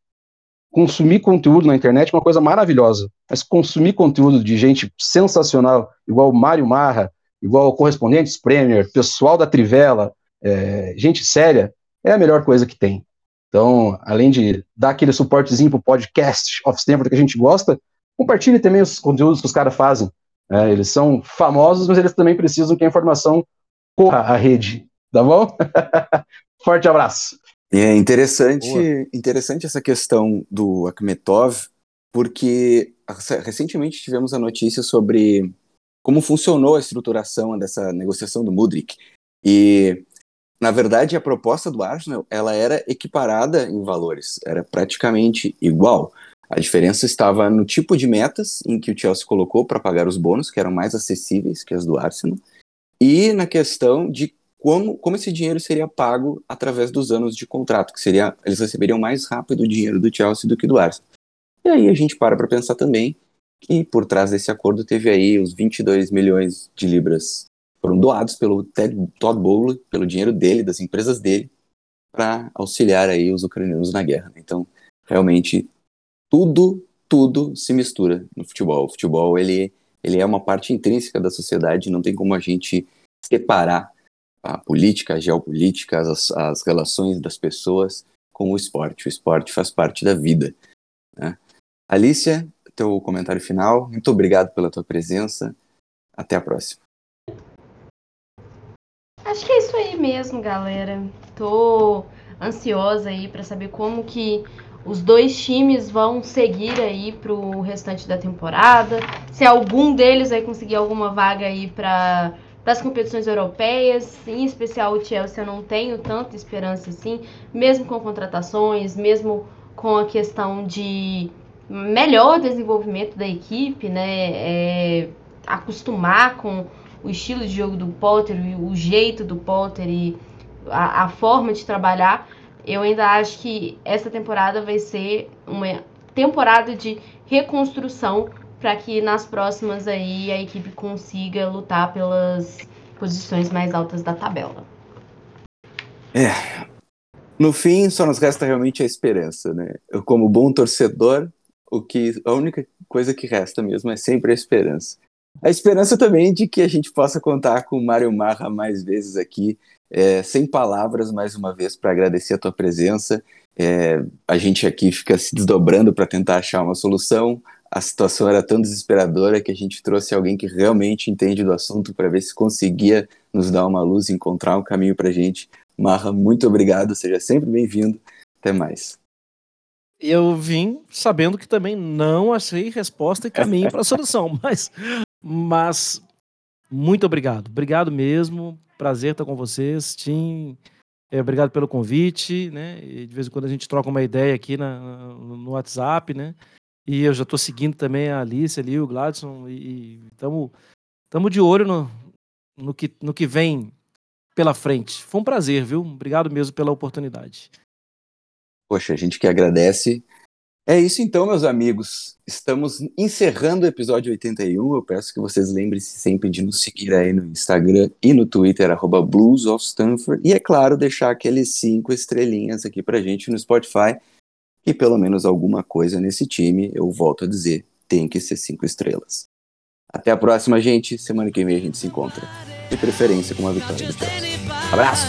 Speaker 4: Consumir conteúdo na internet é uma coisa maravilhosa, mas consumir conteúdo de gente sensacional, igual o Mário Marra, igual o Correspondentes Premier, pessoal da Trivela, é, gente séria, é a melhor coisa que tem. Então, além de dar aquele suportezinho pro podcast of Stanford que a gente gosta, compartilhe também os conteúdos que os caras fazem. É, eles são famosos, mas eles também precisam que a informação corra a rede, tá bom? (laughs) Forte abraço.
Speaker 1: É interessante, interessante essa questão do Akhmetov, porque recentemente tivemos a notícia sobre como funcionou a estruturação dessa negociação do Mudrik. E, na verdade, a proposta do Arsenal ela era equiparada em valores, era praticamente igual. A diferença estava no tipo de metas em que o Chelsea colocou para pagar os bônus, que eram mais acessíveis que as do Arsenal, e na questão de como, como esse dinheiro seria pago através dos anos de contrato, que seria eles receberiam mais rápido o dinheiro do Chelsea do que do Arsenal. E aí a gente para para pensar também que por trás desse acordo teve aí os 22 milhões de libras foram doados pelo Ted, Todd Bowley, pelo dinheiro dele, das empresas dele, para auxiliar aí os ucranianos na guerra. Então, realmente tudo, tudo se mistura no futebol. O futebol ele ele é uma parte intrínseca da sociedade, não tem como a gente separar a política, a geopolítica, as, as relações das pessoas com o esporte. O esporte faz parte da vida. Né? Alicia, teu comentário final. Muito obrigado pela tua presença. Até a próxima.
Speaker 3: Acho que é isso aí mesmo, galera. Tô ansiosa aí para saber como que os dois times vão seguir aí pro restante da temporada. Se algum deles vai conseguir alguma vaga aí para as competições europeias, em especial o Chelsea, eu não tenho tanta esperança assim, mesmo com contratações, mesmo com a questão de melhor desenvolvimento da equipe, né? É, acostumar com o estilo de jogo do Potter, o jeito do Potter e a, a forma de trabalhar eu ainda acho que essa temporada vai ser uma temporada de reconstrução para que nas próximas aí a equipe consiga lutar pelas posições mais altas da tabela.
Speaker 1: É. No fim, só nos resta realmente a esperança, né? Eu, como bom torcedor, o que a única coisa que resta mesmo é sempre a esperança. A esperança também de que a gente possa contar com o Mário Marra mais vezes aqui, é, sem palavras, mais uma vez, para agradecer a tua presença. É, a gente aqui fica se desdobrando para tentar achar uma solução. A situação era tão desesperadora que a gente trouxe alguém que realmente entende do assunto para ver se conseguia nos dar uma luz, encontrar um caminho para a gente. Marra, muito obrigado, seja sempre bem-vindo. Até mais.
Speaker 2: Eu vim sabendo que também não achei resposta e caminho para a solução, (laughs) mas, mas muito obrigado. Obrigado mesmo. Prazer estar com vocês. Tim, é, obrigado pelo convite, né? E de vez em quando a gente troca uma ideia aqui na, no WhatsApp, né? E eu já estou seguindo também a Alice ali, o Gladson, e estamos de olho no, no, que, no que vem pela frente. Foi um prazer, viu? Obrigado mesmo pela oportunidade.
Speaker 1: Poxa, a gente que agradece. É isso então, meus amigos. Estamos encerrando o episódio 81. Eu peço que vocês lembrem-se sempre de nos seguir aí no Instagram e no Twitter, arroba Blues of Stanford. E é claro, deixar aqueles cinco estrelinhas aqui pra gente no Spotify. E pelo menos alguma coisa nesse time, eu volto a dizer, tem que ser cinco estrelas. Até a próxima, gente. Semana que vem a gente se encontra. De preferência com uma vitória. Abraço!